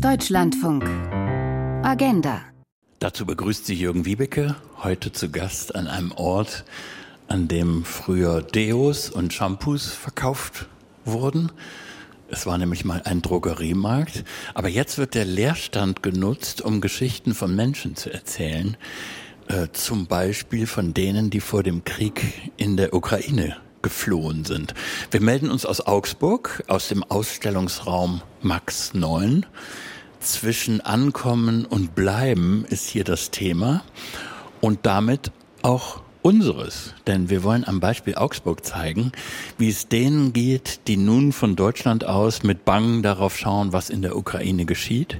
Deutschlandfunk. Agenda. Dazu begrüßt sie Jürgen Wiebeke, heute zu Gast an einem Ort, an dem früher Deos und Shampoos verkauft wurden. Es war nämlich mal ein Drogeriemarkt, aber jetzt wird der Leerstand genutzt, um Geschichten von Menschen zu erzählen, äh, zum Beispiel von denen, die vor dem Krieg in der Ukraine geflohen sind. Wir melden uns aus Augsburg, aus dem Ausstellungsraum Max 9. Zwischen Ankommen und Bleiben ist hier das Thema und damit auch unseres. Denn wir wollen am Beispiel Augsburg zeigen, wie es denen geht, die nun von Deutschland aus mit Bangen darauf schauen, was in der Ukraine geschieht.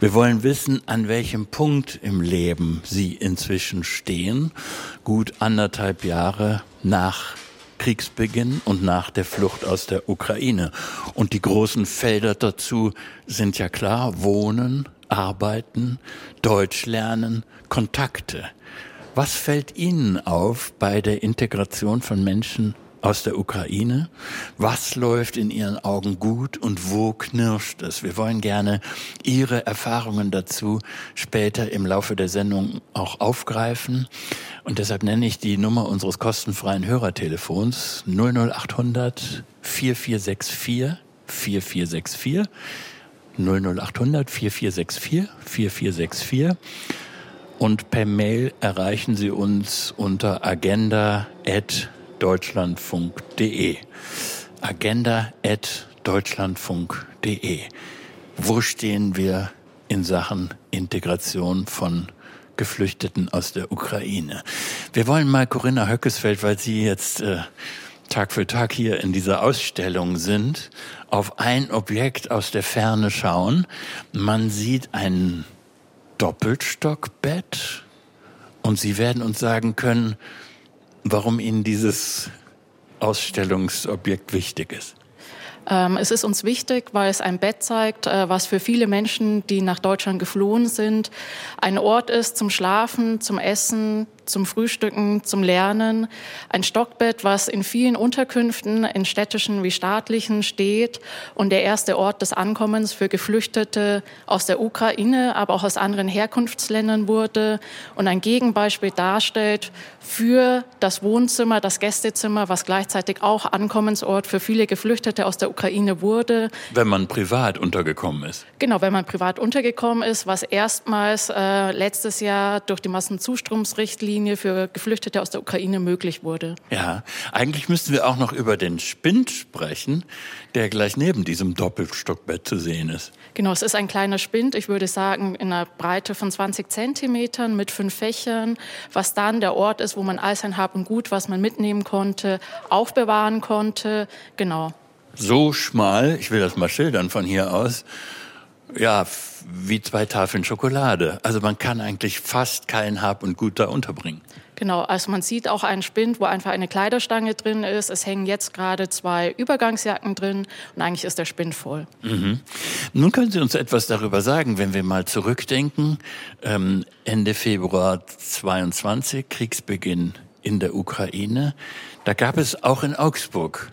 Wir wollen wissen, an welchem Punkt im Leben sie inzwischen stehen, gut anderthalb Jahre nach Kriegsbeginn und nach der Flucht aus der Ukraine. Und die großen Felder dazu sind ja klar, Wohnen, Arbeiten, Deutsch lernen, Kontakte. Was fällt Ihnen auf bei der Integration von Menschen aus der Ukraine. Was läuft in Ihren Augen gut und wo knirscht es? Wir wollen gerne Ihre Erfahrungen dazu später im Laufe der Sendung auch aufgreifen. Und deshalb nenne ich die Nummer unseres kostenfreien Hörertelefons 00800 4464 4464 00800 4464 4464 und per Mail erreichen Sie uns unter agenda@ deutschlandfunk.de. Agenda.deutschlandfunk.de. Wo stehen wir in Sachen Integration von Geflüchteten aus der Ukraine? Wir wollen mal Corinna Höckesfeld, weil Sie jetzt äh, Tag für Tag hier in dieser Ausstellung sind, auf ein Objekt aus der Ferne schauen. Man sieht ein Doppelstockbett und Sie werden uns sagen können, warum Ihnen dieses Ausstellungsobjekt wichtig ist. Ähm, es ist uns wichtig, weil es ein Bett zeigt, äh, was für viele Menschen, die nach Deutschland geflohen sind, ein Ort ist zum Schlafen, zum Essen, zum Frühstücken, zum Lernen. Ein Stockbett, was in vielen Unterkünften, in städtischen wie staatlichen, steht und der erste Ort des Ankommens für Geflüchtete aus der Ukraine, aber auch aus anderen Herkunftsländern wurde und ein Gegenbeispiel darstellt für das Wohnzimmer, das Gästezimmer, was gleichzeitig auch Ankommensort für viele Geflüchtete aus der Ukraine wurde. Wenn man privat untergekommen ist. Genau, wenn man privat untergekommen ist, was erstmals äh, letztes Jahr durch die Massenzustromsrichtlinie Richtlinie für Geflüchtete aus der Ukraine möglich wurde. Ja, eigentlich müssten wir auch noch über den Spind sprechen, der gleich neben diesem Doppelstockbett zu sehen ist. Genau, es ist ein kleiner Spind, ich würde sagen in einer Breite von 20 Zentimetern mit fünf Fächern, was dann der Ort ist, wo man all sein Hab und Gut, was man mitnehmen konnte, aufbewahren konnte. Genau. So schmal, ich will das mal schildern von hier aus, ja, wie zwei Tafeln Schokolade. Also man kann eigentlich fast kein Hab und Gut da unterbringen. Genau, also man sieht auch einen Spind, wo einfach eine Kleiderstange drin ist. Es hängen jetzt gerade zwei Übergangsjacken drin und eigentlich ist der Spind voll. Mhm. Nun können Sie uns etwas darüber sagen, wenn wir mal zurückdenken. Ähm, Ende Februar 22, Kriegsbeginn in der Ukraine. Da gab es auch in Augsburg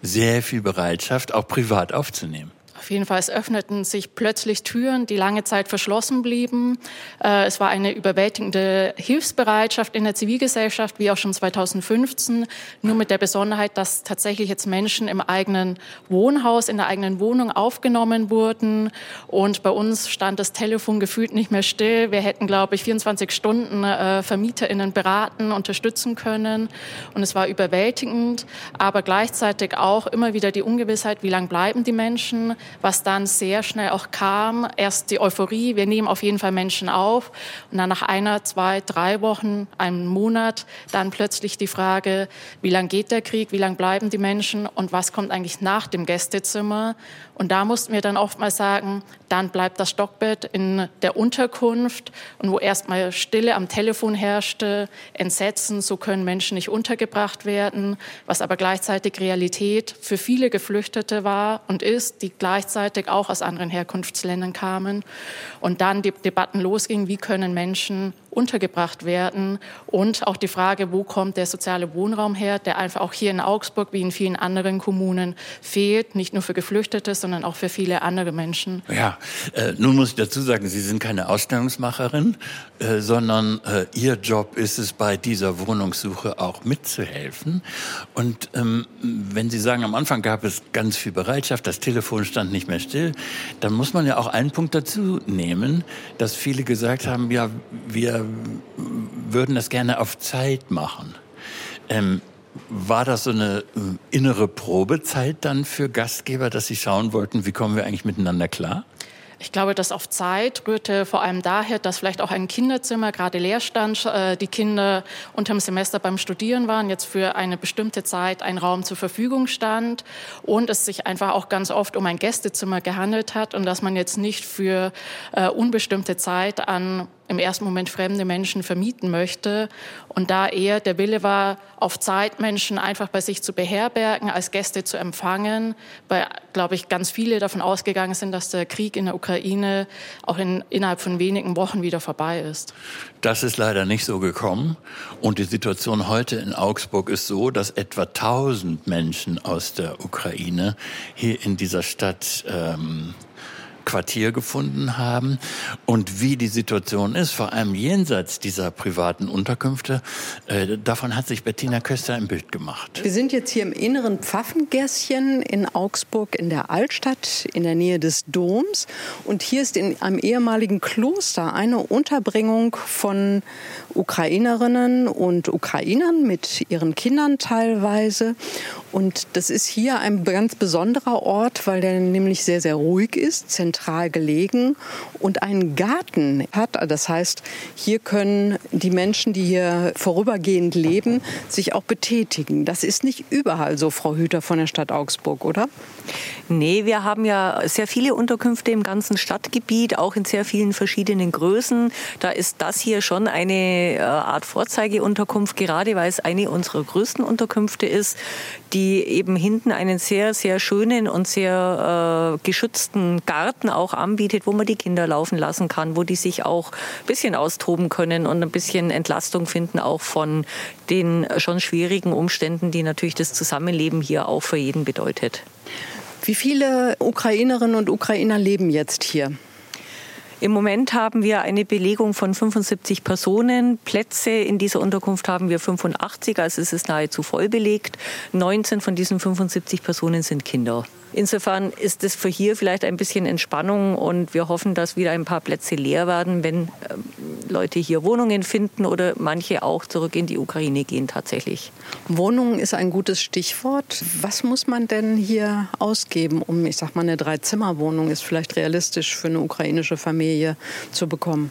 sehr viel Bereitschaft, auch privat aufzunehmen. Auf jeden Fall, es öffneten sich plötzlich Türen, die lange Zeit verschlossen blieben. Äh, es war eine überwältigende Hilfsbereitschaft in der Zivilgesellschaft, wie auch schon 2015, nur mit der Besonderheit, dass tatsächlich jetzt Menschen im eigenen Wohnhaus, in der eigenen Wohnung aufgenommen wurden. Und bei uns stand das Telefon gefühlt nicht mehr still. Wir hätten, glaube ich, 24 Stunden äh, VermieterInnen beraten, unterstützen können. Und es war überwältigend, aber gleichzeitig auch immer wieder die Ungewissheit, wie lange bleiben die Menschen? Was dann sehr schnell auch kam. Erst die Euphorie, wir nehmen auf jeden Fall Menschen auf. Und dann nach einer, zwei, drei Wochen, einem Monat, dann plötzlich die Frage, wie lang geht der Krieg, wie lang bleiben die Menschen und was kommt eigentlich nach dem Gästezimmer? Und da mussten wir dann oftmals sagen, dann bleibt das Stockbett in der Unterkunft und wo erstmal Stille am Telefon herrschte, Entsetzen, so können Menschen nicht untergebracht werden, was aber gleichzeitig Realität für viele Geflüchtete war und ist, die gleichzeitig auch aus anderen Herkunftsländern kamen. Und dann die Debatten losgingen, wie können Menschen untergebracht werden. Und auch die Frage, wo kommt der soziale Wohnraum her, der einfach auch hier in Augsburg wie in vielen anderen Kommunen fehlt, nicht nur für Geflüchtete, sondern auch für viele andere Menschen. Ja, äh, nun muss ich dazu sagen, Sie sind keine Ausstellungsmacherin, äh, sondern äh, Ihr Job ist es, bei dieser Wohnungssuche auch mitzuhelfen. Und ähm, wenn Sie sagen, am Anfang gab es ganz viel Bereitschaft, das Telefon stand nicht mehr still, dann muss man ja auch einen Punkt dazu nehmen, dass viele gesagt haben, ja, wir würden das gerne auf Zeit machen. Ähm, war das so eine äh, innere Probezeit dann für Gastgeber, dass sie schauen wollten, wie kommen wir eigentlich miteinander klar? Ich glaube, das auf Zeit rührte vor allem daher, dass vielleicht auch ein Kinderzimmer gerade leer stand, äh, die Kinder unterm Semester beim Studieren waren, jetzt für eine bestimmte Zeit ein Raum zur Verfügung stand und es sich einfach auch ganz oft um ein Gästezimmer gehandelt hat und dass man jetzt nicht für äh, unbestimmte Zeit an im ersten Moment fremde Menschen vermieten möchte. Und da eher der Wille war, auf Zeit Menschen einfach bei sich zu beherbergen, als Gäste zu empfangen, weil, glaube ich, ganz viele davon ausgegangen sind, dass der Krieg in der Ukraine auch in, innerhalb von wenigen Wochen wieder vorbei ist. Das ist leider nicht so gekommen. Und die Situation heute in Augsburg ist so, dass etwa 1000 Menschen aus der Ukraine hier in dieser Stadt ähm, Quartier gefunden haben und wie die Situation ist, vor allem jenseits dieser privaten Unterkünfte, äh, davon hat sich Bettina Köster ein Bild gemacht. Wir sind jetzt hier im inneren Pfaffengässchen in Augsburg in der Altstadt in der Nähe des Doms und hier ist in einem ehemaligen Kloster eine Unterbringung von Ukrainerinnen und Ukrainern mit ihren Kindern teilweise und das ist hier ein ganz besonderer Ort, weil der nämlich sehr, sehr ruhig ist, zentral gelegen und einen Garten hat. Das heißt, hier können die Menschen, die hier vorübergehend leben, sich auch betätigen. Das ist nicht überall so, Frau Hüter von der Stadt Augsburg, oder? Nee, wir haben ja sehr viele Unterkünfte im ganzen Stadtgebiet, auch in sehr vielen verschiedenen Größen. Da ist das hier schon eine äh, Art Vorzeigeunterkunft, gerade weil es eine unserer größten Unterkünfte ist, die eben hinten einen sehr, sehr schönen und sehr äh, geschützten Garten auch anbietet, wo man die Kinder laufen lassen kann, wo die sich auch ein bisschen austoben können und ein bisschen Entlastung finden, auch von den schon schwierigen Umständen, die natürlich das Zusammenleben hier auch für jeden bedeutet. Wie viele Ukrainerinnen und Ukrainer leben jetzt hier? Im Moment haben wir eine Belegung von 75 Personen. Plätze in dieser Unterkunft haben wir 85, also es ist nahezu voll belegt. 19 von diesen 75 Personen sind Kinder. Insofern ist es für hier vielleicht ein bisschen Entspannung und wir hoffen, dass wieder ein paar Plätze leer werden, wenn ähm, Leute hier Wohnungen finden oder manche auch zurück in die Ukraine gehen tatsächlich. Wohnungen ist ein gutes Stichwort. Was muss man denn hier ausgeben, um, ich sag mal, eine Dreizimmerwohnung ist vielleicht realistisch für eine ukrainische Familie zu bekommen?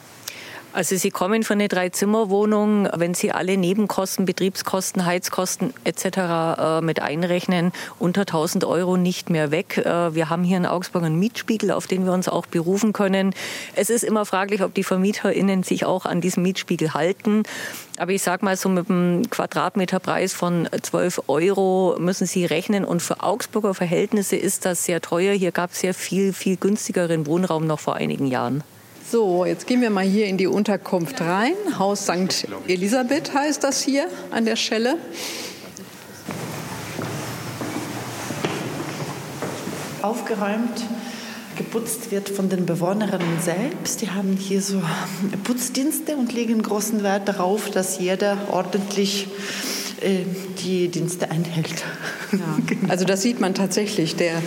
Also Sie kommen von einer Dreizimmerwohnung, wenn Sie alle Nebenkosten, Betriebskosten, Heizkosten etc. Äh, mit einrechnen, unter 1000 Euro nicht mehr weg. Äh, wir haben hier in Augsburg einen Mietspiegel, auf den wir uns auch berufen können. Es ist immer fraglich, ob die VermieterInnen sich auch an diesen Mietspiegel halten. Aber ich sage mal, so mit einem Quadratmeterpreis von 12 Euro müssen Sie rechnen. Und für Augsburger Verhältnisse ist das sehr teuer. Hier gab es sehr viel, viel günstigeren Wohnraum noch vor einigen Jahren. So, jetzt gehen wir mal hier in die Unterkunft rein. Haus St. Elisabeth heißt das hier an der Stelle. Aufgeräumt, geputzt wird von den Bewohnerinnen selbst. Die haben hier so Putzdienste und legen großen Wert darauf, dass jeder ordentlich die Dienste einhält. Ja. Also das sieht man tatsächlich. Der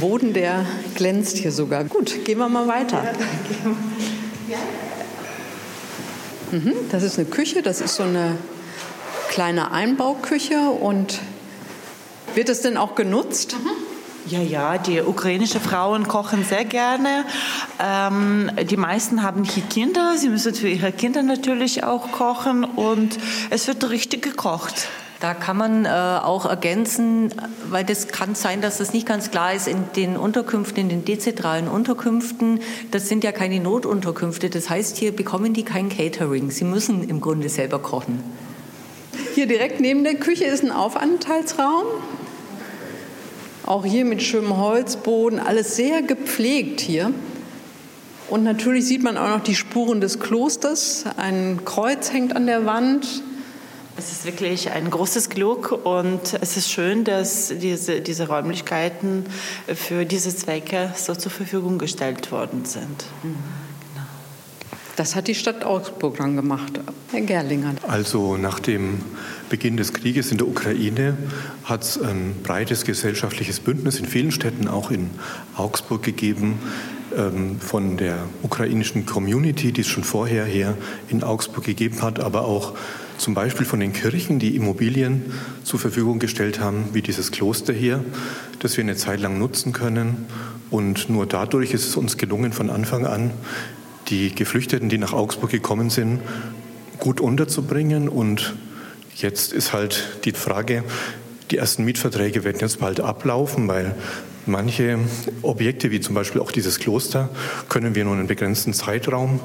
Boden, der glänzt hier sogar. Gut, gehen wir mal weiter. Mhm, das ist eine Küche, das ist so eine kleine Einbauküche und wird es denn auch genutzt? Mhm. Ja, ja, die ukrainischen Frauen kochen sehr gerne. Ähm, die meisten haben hier Kinder. Sie müssen für ihre Kinder natürlich auch kochen und es wird richtig gekocht. Da kann man äh, auch ergänzen, weil das kann sein, dass das nicht ganz klar ist, in den Unterkünften, in den dezentralen Unterkünften, das sind ja keine Notunterkünfte. Das heißt, hier bekommen die kein Catering. Sie müssen im Grunde selber kochen. Hier direkt neben der Küche ist ein Aufenthaltsraum. Auch hier mit schönem Holzboden, alles sehr gepflegt hier. Und natürlich sieht man auch noch die Spuren des Klosters. Ein Kreuz hängt an der Wand. Es ist wirklich ein großes Glück und es ist schön, dass diese, diese Räumlichkeiten für diese Zwecke so zur Verfügung gestellt worden sind. Mhm. Das hat die Stadt Augsburg dann gemacht. Herr Gerlinger. Also nach dem Beginn des Krieges in der Ukraine hat es ein breites gesellschaftliches Bündnis in vielen Städten, auch in Augsburg gegeben, ähm, von der ukrainischen Community, die es schon vorher her in Augsburg gegeben hat, aber auch zum Beispiel von den Kirchen, die Immobilien zur Verfügung gestellt haben, wie dieses Kloster hier, das wir eine Zeit lang nutzen können. Und nur dadurch ist es uns gelungen, von Anfang an die Geflüchteten, die nach Augsburg gekommen sind, gut unterzubringen. Und jetzt ist halt die Frage, die ersten Mietverträge werden jetzt bald ablaufen, weil manche Objekte, wie zum Beispiel auch dieses Kloster, können wir nur einen begrenzten Zeitraum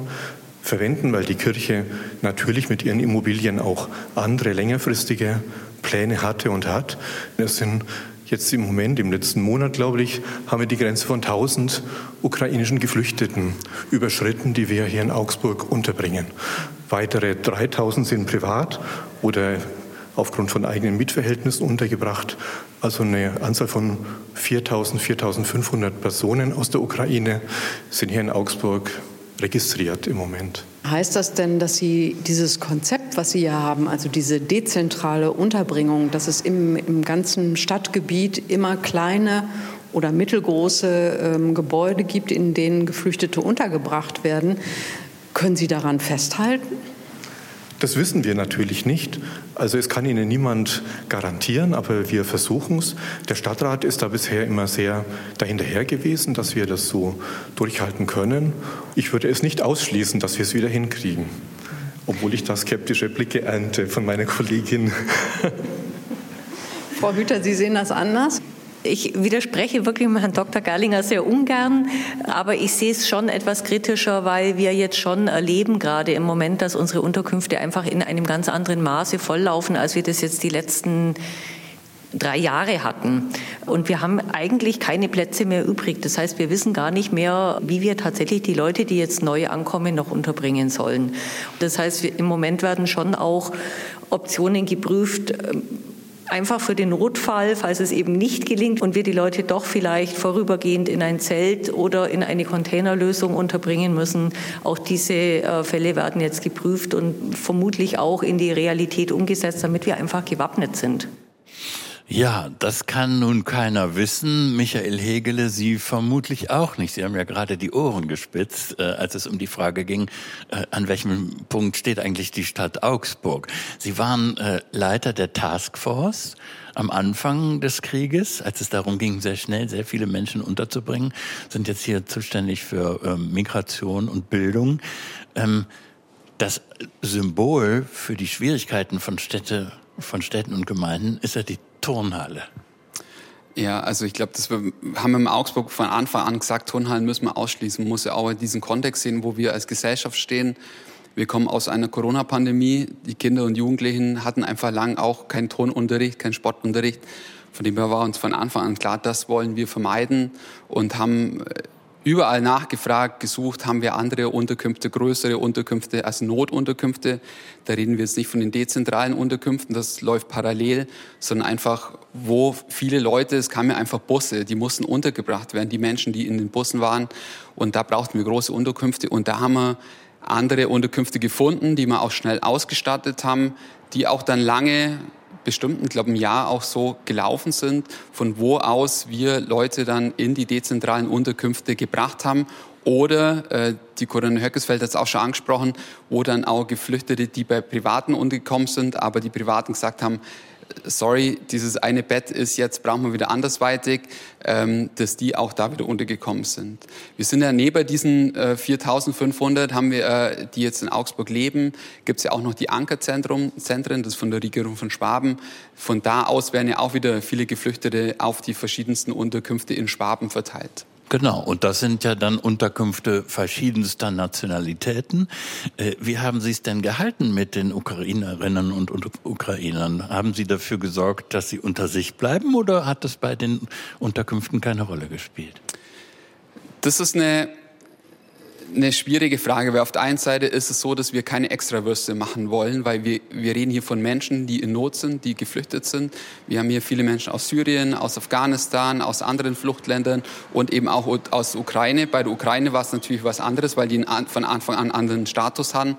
verwenden, weil die Kirche natürlich mit ihren Immobilien auch andere längerfristige Pläne hatte und hat. Es sind Jetzt im Moment, im letzten Monat, glaube ich, haben wir die Grenze von 1000 ukrainischen Geflüchteten überschritten, die wir hier in Augsburg unterbringen. Weitere 3000 sind privat oder aufgrund von eigenen Mietverhältnissen untergebracht. Also eine Anzahl von 4000, 4500 Personen aus der Ukraine sind hier in Augsburg registriert im Moment. Heißt das denn, dass Sie dieses Konzept, was Sie ja haben, also diese dezentrale Unterbringung, dass es im, im ganzen Stadtgebiet immer kleine oder mittelgroße ähm, Gebäude gibt, in denen Geflüchtete untergebracht werden, können Sie daran festhalten? Das wissen wir natürlich nicht. Also es kann Ihnen niemand garantieren, aber wir versuchen es. Der Stadtrat ist da bisher immer sehr dahinterher gewesen, dass wir das so durchhalten können. Ich würde es nicht ausschließen, dass wir es wieder hinkriegen, obwohl ich da skeptische Blicke ernte von meiner Kollegin. Frau Hüter, Sie sehen das anders? Ich widerspreche wirklich Herrn Dr. Gerlinger sehr ungern, aber ich sehe es schon etwas kritischer, weil wir jetzt schon erleben, gerade im Moment, dass unsere Unterkünfte einfach in einem ganz anderen Maße volllaufen, als wir das jetzt die letzten drei Jahre hatten. Und wir haben eigentlich keine Plätze mehr übrig. Das heißt, wir wissen gar nicht mehr, wie wir tatsächlich die Leute, die jetzt neu ankommen, noch unterbringen sollen. Das heißt, im Moment werden schon auch Optionen geprüft, einfach für den Notfall, falls es eben nicht gelingt und wir die Leute doch vielleicht vorübergehend in ein Zelt oder in eine Containerlösung unterbringen müssen. Auch diese äh, Fälle werden jetzt geprüft und vermutlich auch in die Realität umgesetzt, damit wir einfach gewappnet sind. Ja, das kann nun keiner wissen. Michael Hegele, Sie vermutlich auch nicht. Sie haben ja gerade die Ohren gespitzt, äh, als es um die Frage ging, äh, an welchem Punkt steht eigentlich die Stadt Augsburg. Sie waren äh, Leiter der Taskforce am Anfang des Krieges, als es darum ging, sehr schnell sehr viele Menschen unterzubringen, sind jetzt hier zuständig für ähm, Migration und Bildung. Ähm, das Symbol für die Schwierigkeiten von Städte von Städten und Gemeinden ist ja die Turnhalle. Ja, also ich glaube, wir haben in Augsburg von Anfang an gesagt, Turnhallen müssen wir ausschließen. Man muss ja auch in diesen Kontext sehen, wo wir als Gesellschaft stehen. Wir kommen aus einer Corona-Pandemie. Die Kinder und Jugendlichen hatten einfach lang auch keinen Turnunterricht, keinen Sportunterricht. Von dem her war uns von Anfang an klar, das wollen wir vermeiden und haben äh, überall nachgefragt, gesucht, haben wir andere Unterkünfte, größere Unterkünfte als Notunterkünfte. Da reden wir jetzt nicht von den dezentralen Unterkünften, das läuft parallel, sondern einfach, wo viele Leute, es kamen ja einfach Busse, die mussten untergebracht werden, die Menschen, die in den Bussen waren. Und da brauchten wir große Unterkünfte. Und da haben wir andere Unterkünfte gefunden, die wir auch schnell ausgestattet haben, die auch dann lange bestimmten, glaube, ein Jahr auch so gelaufen sind, von wo aus wir Leute dann in die dezentralen Unterkünfte gebracht haben. Oder äh, die Corinne Höckesfeld hat es auch schon angesprochen, wo dann auch Geflüchtete, die bei Privaten untergekommen sind, aber die Privaten gesagt haben, sorry, dieses eine Bett ist jetzt, brauchen wir wieder andersweitig, ähm, dass die auch da wieder untergekommen sind. Wir sind ja neben diesen äh, 4500, haben wir, äh, die jetzt in Augsburg leben, gibt es ja auch noch die Ankerzentren, Zentren, das ist von der Regierung von Schwaben. Von da aus werden ja auch wieder viele Geflüchtete auf die verschiedensten Unterkünfte in Schwaben verteilt. Genau, und das sind ja dann Unterkünfte verschiedenster Nationalitäten. Äh, wie haben Sie es denn gehalten mit den Ukrainerinnen und Ukrainern? Haben Sie dafür gesorgt, dass sie unter sich bleiben oder hat das bei den Unterkünften keine Rolle gespielt? Das ist eine eine schwierige Frage, weil auf der einen Seite ist es so, dass wir keine Extrawürste machen wollen, weil wir, wir reden hier von Menschen, die in Not sind, die geflüchtet sind. Wir haben hier viele Menschen aus Syrien, aus Afghanistan, aus anderen Fluchtländern und eben auch aus Ukraine. Bei der Ukraine war es natürlich was anderes, weil die von Anfang an einen anderen Status haben.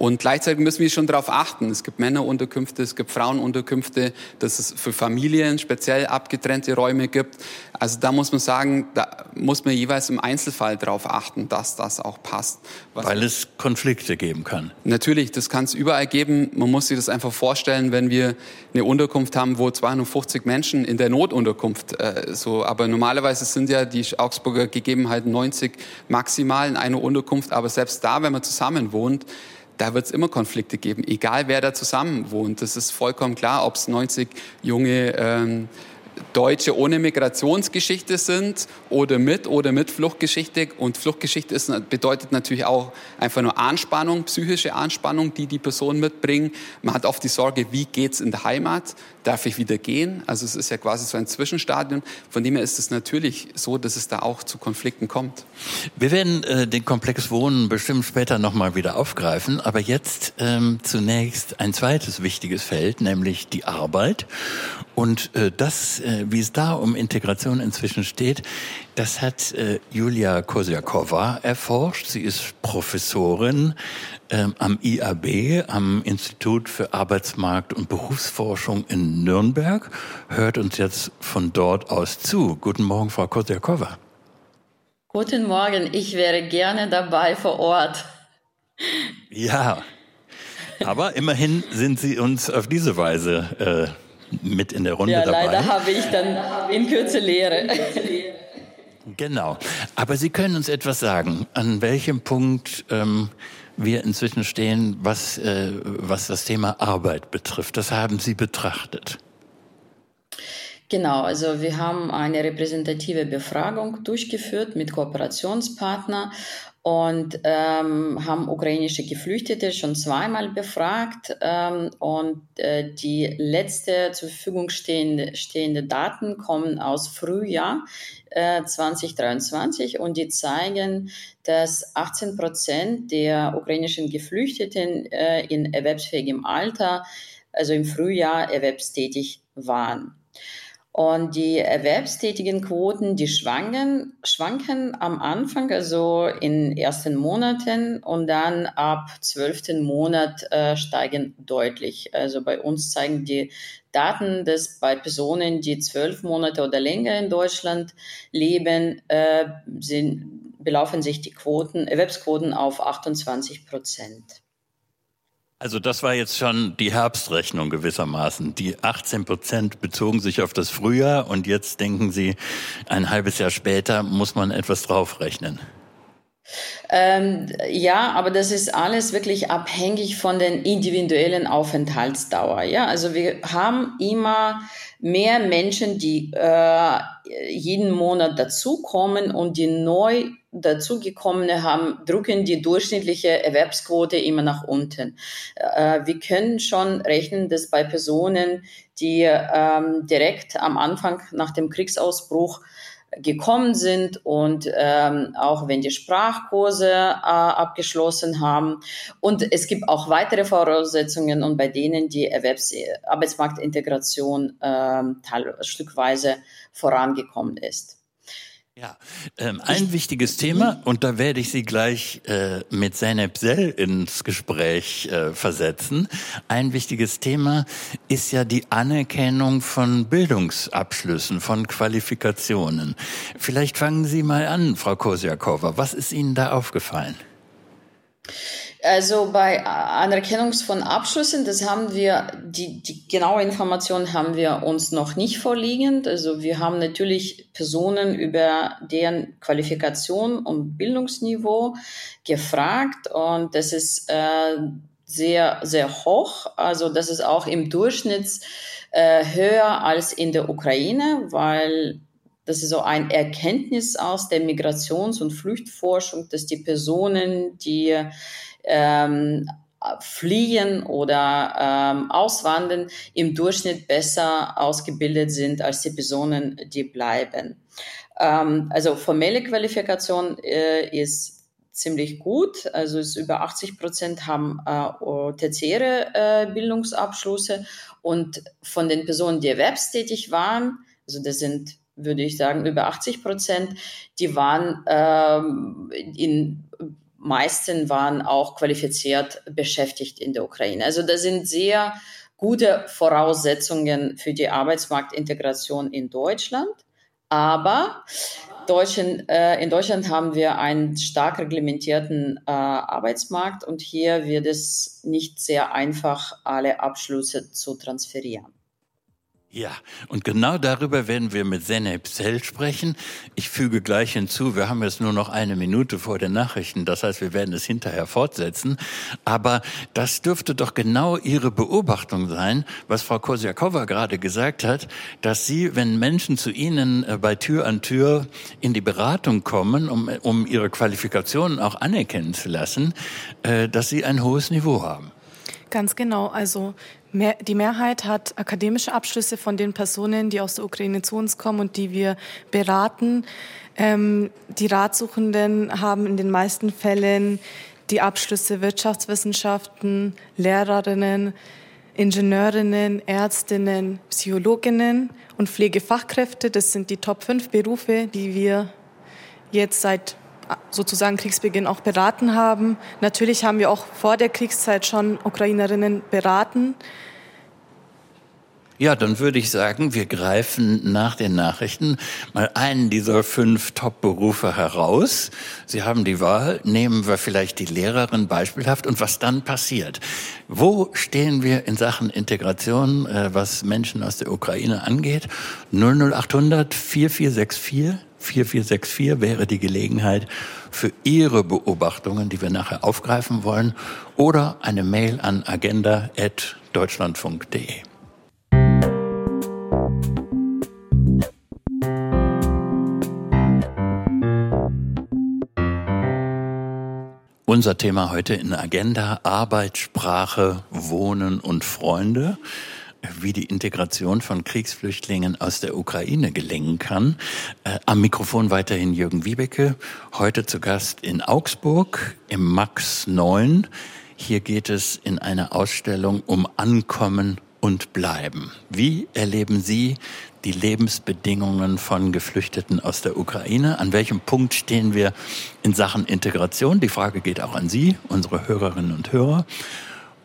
Und gleichzeitig müssen wir schon darauf achten. Es gibt Männerunterkünfte, es gibt Frauenunterkünfte, dass es für Familien speziell abgetrennte Räume gibt. Also da muss man sagen, da muss man jeweils im Einzelfall darauf achten, dass das auch passt. Weil es Konflikte geben kann. Natürlich, das kann es überall geben. Man muss sich das einfach vorstellen, wenn wir eine Unterkunft haben, wo 250 Menschen in der Notunterkunft äh, so, aber normalerweise sind ja die Augsburger Gegebenheiten 90 maximal in einer Unterkunft, aber selbst da, wenn man zusammen wohnt, da wird es immer Konflikte geben, egal wer da zusammen wohnt. Das ist vollkommen klar, ob es 90 junge ähm, Deutsche ohne Migrationsgeschichte sind oder mit oder mit Fluchtgeschichte. Und Fluchtgeschichte ist, bedeutet natürlich auch einfach nur Anspannung, psychische Anspannung, die die Person mitbringen. Man hat oft die Sorge, wie geht's in der Heimat? Darf ich wieder gehen? Also es ist ja quasi so ein Zwischenstadium. Von dem her ist es natürlich so, dass es da auch zu Konflikten kommt. Wir werden äh, den Komplex Wohnen bestimmt später nochmal wieder aufgreifen. Aber jetzt ähm, zunächst ein zweites wichtiges Feld, nämlich die Arbeit. Und äh, das, äh, wie es da um Integration inzwischen steht, das hat äh, Julia Kosiakova erforscht. Sie ist Professorin ähm, am IAB, am Institut für Arbeitsmarkt und Berufsforschung in Nürnberg, hört uns jetzt von dort aus zu. Guten Morgen, Frau Kosiakova. Guten Morgen, ich wäre gerne dabei vor Ort. Ja, aber immerhin sind Sie uns auf diese Weise äh, mit in der Runde ja, dabei. Leider habe ich dann in Kürze Lehre. Genau. Aber Sie können uns etwas sagen, an welchem Punkt ähm, wir inzwischen stehen, was, äh, was das Thema Arbeit betrifft. Das haben Sie betrachtet. Genau, also wir haben eine repräsentative Befragung durchgeführt mit Kooperationspartnern und ähm, haben ukrainische Geflüchtete schon zweimal befragt ähm, und äh, die letzte zur Verfügung stehende, stehende Daten kommen aus Frühjahr äh, 2023 und die zeigen, dass 18 Prozent der ukrainischen Geflüchteten äh, in erwerbsfähigem Alter, also im Frühjahr erwerbstätig waren. Und die erwerbstätigen Quoten, die schwanken, schwanken am Anfang, also in ersten Monaten und dann ab zwölften Monat äh, steigen deutlich. Also bei uns zeigen die Daten, dass bei Personen, die zwölf Monate oder länger in Deutschland leben, äh, sind, belaufen sich die Quoten, Erwerbsquoten auf 28 Prozent. Also das war jetzt schon die Herbstrechnung gewissermaßen. Die 18 Prozent bezogen sich auf das Frühjahr und jetzt denken Sie, ein halbes Jahr später muss man etwas draufrechnen. Ähm, ja, aber das ist alles wirklich abhängig von den individuellen Aufenthaltsdauer. Ja, also wir haben immer mehr Menschen, die äh, jeden Monat dazukommen und die neu dazugekommene haben, drücken die durchschnittliche Erwerbsquote immer nach unten. Äh, wir können schon rechnen, dass bei Personen, die ähm, direkt am Anfang nach dem Kriegsausbruch gekommen sind und ähm, auch wenn die Sprachkurse äh, abgeschlossen haben. Und es gibt auch weitere Voraussetzungen und bei denen die Erwerbs Arbeitsmarktintegration äh, stückweise vorangekommen ist. Ja, ähm, ein ich, wichtiges Thema, und da werde ich Sie gleich äh, mit Zeynep Sell ins Gespräch äh, versetzen. Ein wichtiges Thema ist ja die Anerkennung von Bildungsabschlüssen, von Qualifikationen. Vielleicht fangen Sie mal an, Frau Kosiakova. Was ist Ihnen da aufgefallen? Also bei Anerkennung von Abschlüssen, das haben wir, die, die genaue Information haben wir uns noch nicht vorliegend. Also wir haben natürlich Personen über deren Qualifikation und Bildungsniveau gefragt und das ist äh, sehr, sehr hoch. Also das ist auch im Durchschnitt äh, höher als in der Ukraine, weil das ist so ein Erkenntnis aus der Migrations- und Flüchtforschung, dass die Personen, die ähm, fliehen oder ähm, auswandern, im Durchschnitt besser ausgebildet sind als die Personen, die bleiben. Ähm, also formelle Qualifikation äh, ist ziemlich gut. Also es über 80 Prozent haben äh, tertiäre äh, Bildungsabschlüsse und von den Personen, die erwerbstätig waren, also das sind, würde ich sagen, über 80 Prozent, die waren ähm, in meisten waren auch qualifiziert beschäftigt in der Ukraine. Also das sind sehr gute Voraussetzungen für die Arbeitsmarktintegration in Deutschland. Aber Deutschland, äh, in Deutschland haben wir einen stark reglementierten äh, Arbeitsmarkt und hier wird es nicht sehr einfach, alle Abschlüsse zu transferieren. Ja, und genau darüber werden wir mit Seneb Zell sprechen. Ich füge gleich hinzu, wir haben jetzt nur noch eine Minute vor den Nachrichten, das heißt, wir werden es hinterher fortsetzen. Aber das dürfte doch genau Ihre Beobachtung sein, was Frau Kosiakova gerade gesagt hat, dass Sie, wenn Menschen zu Ihnen äh, bei Tür an Tür in die Beratung kommen, um, um ihre Qualifikationen auch anerkennen zu lassen, äh, dass Sie ein hohes Niveau haben. Ganz genau. Also mehr, die Mehrheit hat akademische Abschlüsse von den Personen, die aus der Ukraine zu uns kommen und die wir beraten. Ähm, die Ratsuchenden haben in den meisten Fällen die Abschlüsse Wirtschaftswissenschaften, Lehrerinnen, Ingenieurinnen, Ärztinnen, Psychologinnen und Pflegefachkräfte. Das sind die Top 5 Berufe, die wir jetzt seit sozusagen Kriegsbeginn auch beraten haben. Natürlich haben wir auch vor der Kriegszeit schon Ukrainerinnen beraten. Ja, dann würde ich sagen, wir greifen nach den Nachrichten mal einen dieser fünf Top-Berufe heraus. Sie haben die Wahl, nehmen wir vielleicht die Lehrerin beispielhaft und was dann passiert. Wo stehen wir in Sachen Integration, äh, was Menschen aus der Ukraine angeht? 00800 4464 4464 wäre die Gelegenheit für Ihre Beobachtungen, die wir nachher aufgreifen wollen, oder eine Mail an agenda.deutschlandfunk.de. Unser Thema heute in Agenda Arbeit, Sprache, Wohnen und Freunde wie die Integration von Kriegsflüchtlingen aus der Ukraine gelingen kann. Äh, am Mikrofon weiterhin Jürgen Wiebeke, heute zu Gast in Augsburg im Max 9. Hier geht es in einer Ausstellung um Ankommen und Bleiben. Wie erleben Sie die Lebensbedingungen von Geflüchteten aus der Ukraine? An welchem Punkt stehen wir in Sachen Integration? Die Frage geht auch an Sie, unsere Hörerinnen und Hörer.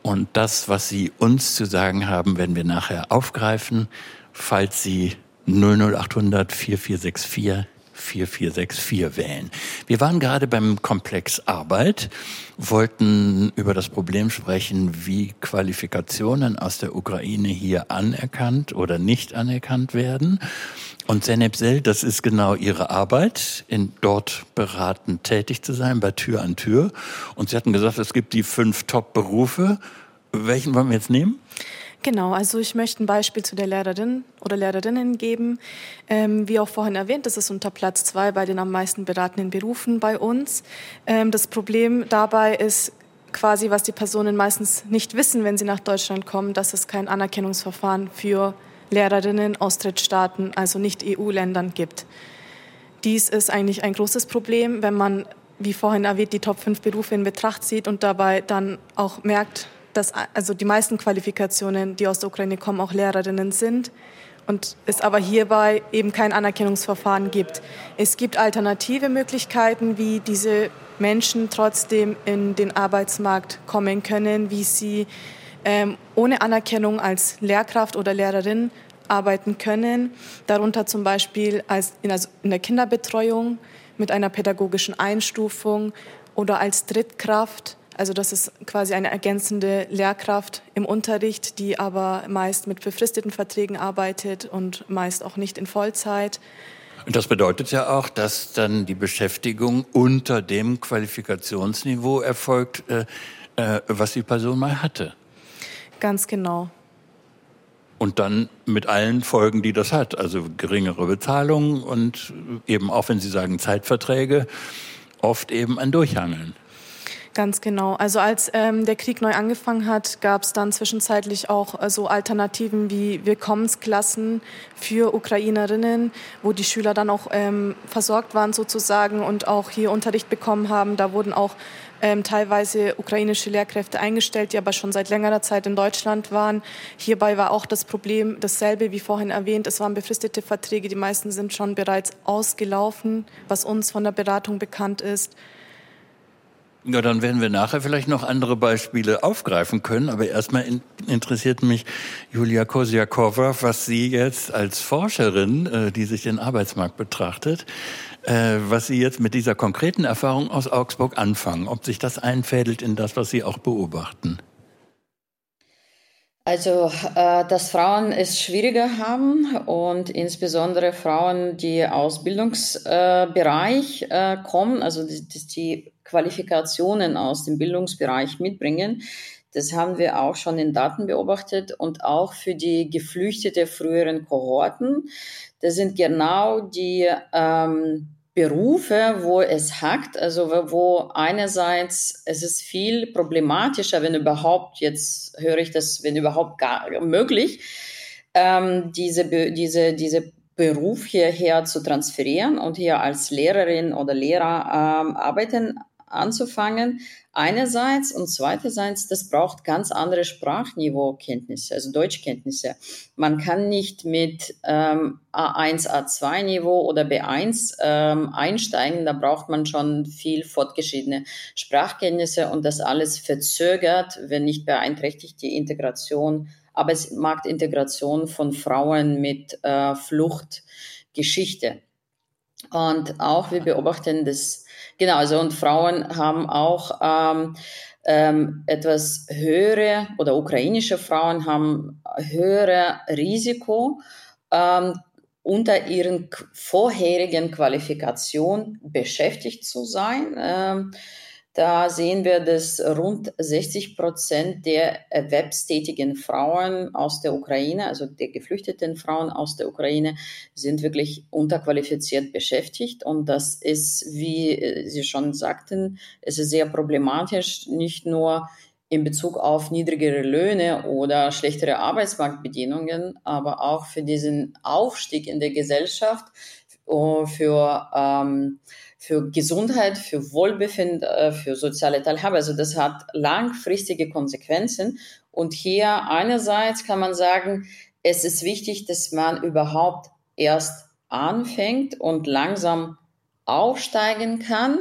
Und das, was Sie uns zu sagen haben, werden wir nachher aufgreifen, falls Sie 00800 4464 4464 wählen. Wir waren gerade beim Komplex Arbeit, wollten über das Problem sprechen, wie Qualifikationen aus der Ukraine hier anerkannt oder nicht anerkannt werden. Und Zeynep Sel, das ist genau ihre Arbeit, in dort beratend tätig zu sein, bei Tür an Tür. Und Sie hatten gesagt, es gibt die fünf Top-Berufe. Welchen wollen wir jetzt nehmen? Genau, also ich möchte ein Beispiel zu der Lehrerin oder Lehrerinnen geben. Ähm, wie auch vorhin erwähnt, das ist unter Platz zwei bei den am meisten beratenden Berufen bei uns. Ähm, das Problem dabei ist quasi, was die Personen meistens nicht wissen, wenn sie nach Deutschland kommen, dass es kein Anerkennungsverfahren für Lehrerinnen aus Drittstaaten, also nicht EU-Ländern gibt. Dies ist eigentlich ein großes Problem, wenn man, wie vorhin erwähnt, die Top 5 Berufe in Betracht zieht und dabei dann auch merkt, dass also die meisten Qualifikationen, die aus der Ukraine kommen, auch Lehrerinnen sind und es aber hierbei eben kein Anerkennungsverfahren gibt. Es gibt alternative Möglichkeiten, wie diese Menschen trotzdem in den Arbeitsmarkt kommen können, wie sie ähm, ohne Anerkennung als Lehrkraft oder Lehrerin arbeiten können. Darunter zum Beispiel als in, also in der Kinderbetreuung mit einer pädagogischen Einstufung oder als Drittkraft also das ist quasi eine ergänzende Lehrkraft im Unterricht, die aber meist mit befristeten Verträgen arbeitet und meist auch nicht in Vollzeit. Und das bedeutet ja auch, dass dann die Beschäftigung unter dem Qualifikationsniveau erfolgt, äh, äh, was die Person mal hatte. Ganz genau. Und dann mit allen Folgen, die das hat. Also geringere Bezahlung und eben auch, wenn Sie sagen Zeitverträge, oft eben ein Durchhangeln. Ganz genau. Also als ähm, der Krieg neu angefangen hat, gab es dann zwischenzeitlich auch äh, so Alternativen wie Willkommensklassen für Ukrainerinnen, wo die Schüler dann auch ähm, versorgt waren sozusagen und auch hier Unterricht bekommen haben. Da wurden auch ähm, teilweise ukrainische Lehrkräfte eingestellt, die aber schon seit längerer Zeit in Deutschland waren. Hierbei war auch das Problem dasselbe wie vorhin erwähnt. Es waren befristete Verträge. Die meisten sind schon bereits ausgelaufen, was uns von der Beratung bekannt ist. Ja, dann werden wir nachher vielleicht noch andere Beispiele aufgreifen können. Aber erstmal in, interessiert mich, Julia Kosiakova, was Sie jetzt als Forscherin, äh, die sich den Arbeitsmarkt betrachtet, äh, was Sie jetzt mit dieser konkreten Erfahrung aus Augsburg anfangen. Ob sich das einfädelt in das, was Sie auch beobachten. Also, äh, dass Frauen es schwieriger haben und insbesondere Frauen, die aus Bildungsbereich äh, kommen, also die, die Qualifikationen aus dem Bildungsbereich mitbringen. Das haben wir auch schon in Daten beobachtet und auch für die geflüchtete früheren Kohorten. Das sind genau die ähm, Berufe, wo es hackt, also wo einerseits es ist viel problematischer, wenn überhaupt, jetzt höre ich das, wenn überhaupt gar möglich, ähm, diese, diese, diese Beruf hierher zu transferieren und hier als Lehrerin oder Lehrer ähm, arbeiten anzufangen. Einerseits und zweiterseits, das braucht ganz andere Sprachniveaukenntnisse, also Deutschkenntnisse. Man kann nicht mit ähm, A1, A2-Niveau oder B1 ähm, einsteigen. Da braucht man schon viel fortgeschrittene Sprachkenntnisse und das alles verzögert, wenn nicht beeinträchtigt die Integration, Arbeitsmarktintegration von Frauen mit äh, Fluchtgeschichte. Und auch wir beobachten das Genau, also und Frauen haben auch ähm, ähm, etwas höhere oder ukrainische Frauen haben höhere Risiko ähm, unter ihren vorherigen Qualifikationen beschäftigt zu sein. Ähm, da sehen wir, dass rund 60 Prozent der erwerbstätigen Frauen aus der Ukraine, also der geflüchteten Frauen aus der Ukraine, sind wirklich unterqualifiziert beschäftigt. Und das ist, wie Sie schon sagten, es ist sehr problematisch, nicht nur in Bezug auf niedrigere Löhne oder schlechtere Arbeitsmarktbedingungen, aber auch für diesen Aufstieg in der Gesellschaft, äh, für ähm, für Gesundheit, für Wohlbefinden, äh, für soziale Teilhabe. Also das hat langfristige Konsequenzen. Und hier einerseits kann man sagen, es ist wichtig, dass man überhaupt erst anfängt und langsam aufsteigen kann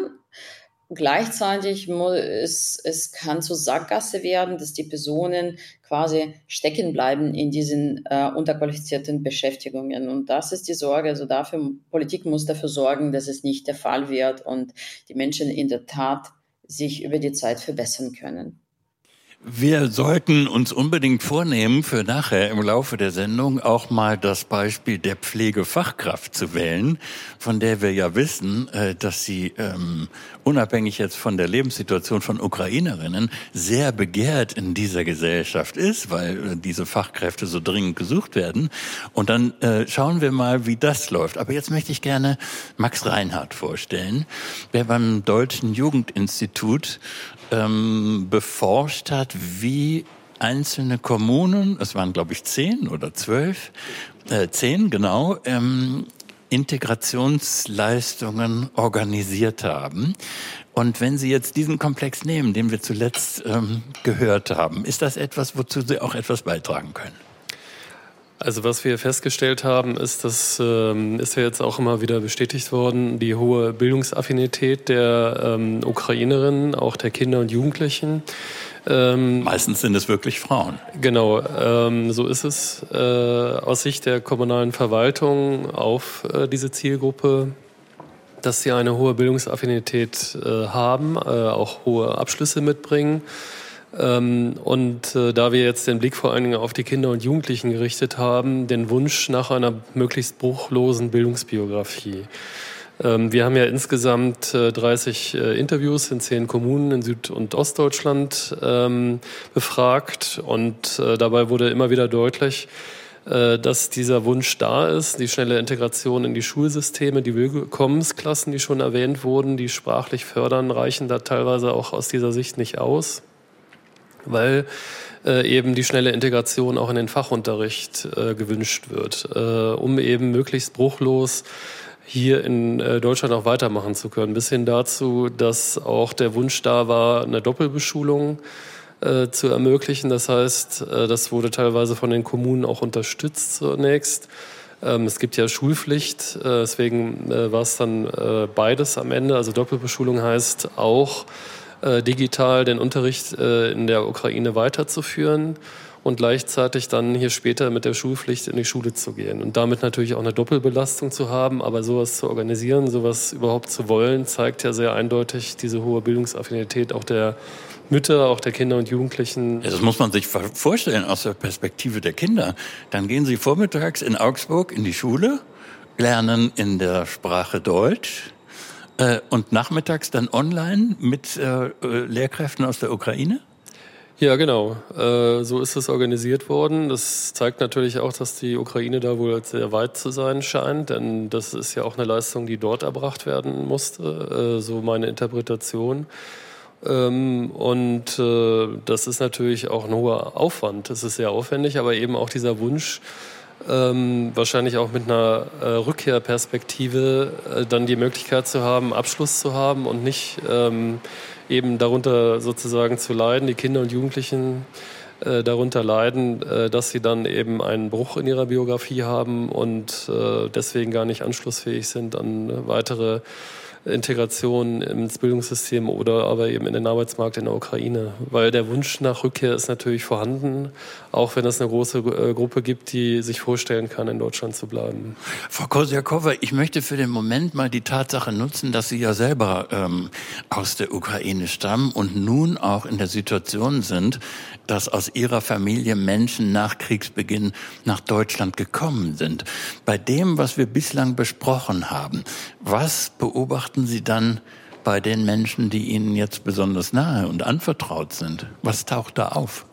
Gleichzeitig muss es, es kann zur Sackgasse werden, dass die Personen quasi stecken bleiben in diesen äh, unterqualifizierten Beschäftigungen. Und das ist die Sorge. Also dafür, Politik muss dafür sorgen, dass es nicht der Fall wird und die Menschen in der Tat sich über die Zeit verbessern können. Wir sollten uns unbedingt vornehmen, für nachher im Laufe der Sendung auch mal das Beispiel der Pflegefachkraft zu wählen, von der wir ja wissen, äh, dass sie ähm, unabhängig jetzt von der Lebenssituation von Ukrainerinnen sehr begehrt in dieser Gesellschaft ist, weil äh, diese Fachkräfte so dringend gesucht werden. Und dann äh, schauen wir mal, wie das läuft. Aber jetzt möchte ich gerne Max Reinhardt vorstellen, der beim Deutschen Jugendinstitut ähm, beforscht hat, wie einzelne Kommunen, es waren glaube ich zehn oder zwölf, äh, zehn genau, ähm, Integrationsleistungen organisiert haben. Und wenn Sie jetzt diesen Komplex nehmen, den wir zuletzt ähm, gehört haben, ist das etwas, wozu Sie auch etwas beitragen können? Also was wir festgestellt haben, ist, das ähm, ist ja jetzt auch immer wieder bestätigt worden, die hohe Bildungsaffinität der ähm, Ukrainerinnen, auch der Kinder und Jugendlichen. Ähm, Meistens sind es wirklich Frauen. Genau, ähm, so ist es äh, aus Sicht der kommunalen Verwaltung auf äh, diese Zielgruppe, dass sie eine hohe Bildungsaffinität äh, haben, äh, auch hohe Abschlüsse mitbringen und äh, da wir jetzt den Blick vor allen Dingen auf die Kinder und Jugendlichen gerichtet haben, den Wunsch nach einer möglichst bruchlosen Bildungsbiografie. Ähm, wir haben ja insgesamt 30 äh, äh, Interviews in zehn Kommunen in Süd- und Ostdeutschland ähm, befragt und dabei wurde immer wieder deutlich, äh, dass dieser Wunsch da ist, die schnelle Integration in die Schulsysteme, die Willkommensklassen, die schon erwähnt wurden, die sprachlich fördern, reichen da teilweise auch aus dieser Sicht nicht aus, weil äh, eben die schnelle Integration auch in den Fachunterricht äh, gewünscht wird, äh, um eben möglichst bruchlos hier in äh, Deutschland auch weitermachen zu können. Bis hin dazu, dass auch der Wunsch da war, eine Doppelbeschulung äh, zu ermöglichen. Das heißt, äh, das wurde teilweise von den Kommunen auch unterstützt zunächst. Ähm, es gibt ja Schulpflicht, deswegen war es dann beides am Ende. Also Doppelbeschulung heißt auch, äh, digital den Unterricht in der Ukraine weiterzuführen und gleichzeitig dann hier später mit der Schulpflicht in die Schule zu gehen und damit natürlich auch eine Doppelbelastung zu haben. Aber sowas zu organisieren, sowas überhaupt zu wollen, zeigt ja sehr eindeutig diese hohe Bildungsaffinität auch der Mütter, auch der Kinder und Jugendlichen. Ja, das muss man sich vorstellen aus der Perspektive der Kinder. Dann gehen sie vormittags in Augsburg in die Schule, lernen in der Sprache Deutsch, äh, und nachmittags dann online mit äh, äh Lehrkräften aus der Ukraine? Ja, genau. So ist es organisiert worden. Das zeigt natürlich auch, dass die Ukraine da wohl sehr weit zu sein scheint, denn das ist ja auch eine Leistung, die dort erbracht werden musste, so meine Interpretation. Ähm, und das ist natürlich auch ein hoher Aufwand. Das ist sehr aufwendig, aber eben auch dieser Wunsch, ähm, wahrscheinlich auch mit einer äh, Rückkehrperspektive äh, dann die Möglichkeit zu haben, Abschluss zu haben und nicht ähm, eben darunter sozusagen zu leiden, die Kinder und Jugendlichen äh, darunter leiden, äh, dass sie dann eben einen Bruch in ihrer Biografie haben und äh, deswegen gar nicht anschlussfähig sind an weitere Integration ins Bildungssystem oder aber eben in den Arbeitsmarkt in der Ukraine. Weil der Wunsch nach Rückkehr ist natürlich vorhanden, auch wenn es eine große äh, Gruppe gibt, die sich vorstellen kann, in Deutschland zu bleiben. Frau Kosiakowa, ich möchte für den Moment mal die Tatsache nutzen, dass Sie ja selber ähm, aus der Ukraine stammen und nun auch in der Situation sind, dass aus Ihrer Familie Menschen nach Kriegsbeginn nach Deutschland gekommen sind. Bei dem, was wir bislang besprochen haben, was beobachten Sie dann bei den Menschen, die Ihnen jetzt besonders nahe und anvertraut sind? Was taucht da auf?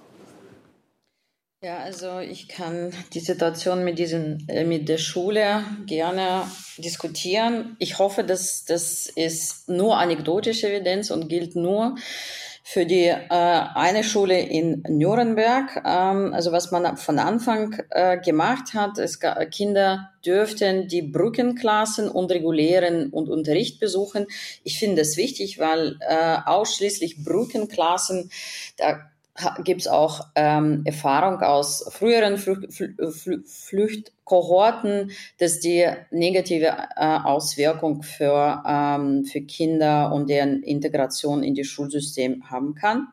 Ja, also ich kann die Situation mit diesen, äh, mit der Schule gerne diskutieren. Ich hoffe, dass das ist nur anekdotische Evidenz und gilt nur für die äh, eine Schule in Nürnberg. Ähm, also was man von Anfang äh, gemacht hat, es Kinder dürften die Brückenklassen und regulären und Unterricht besuchen. Ich finde das wichtig, weil äh, ausschließlich Brückenklassen, da gibt es auch ähm, Erfahrung aus früheren Flü Flü Flüchtkohorten, dass die negative äh, Auswirkung für, ähm, für Kinder und deren Integration in das Schulsystem haben kann.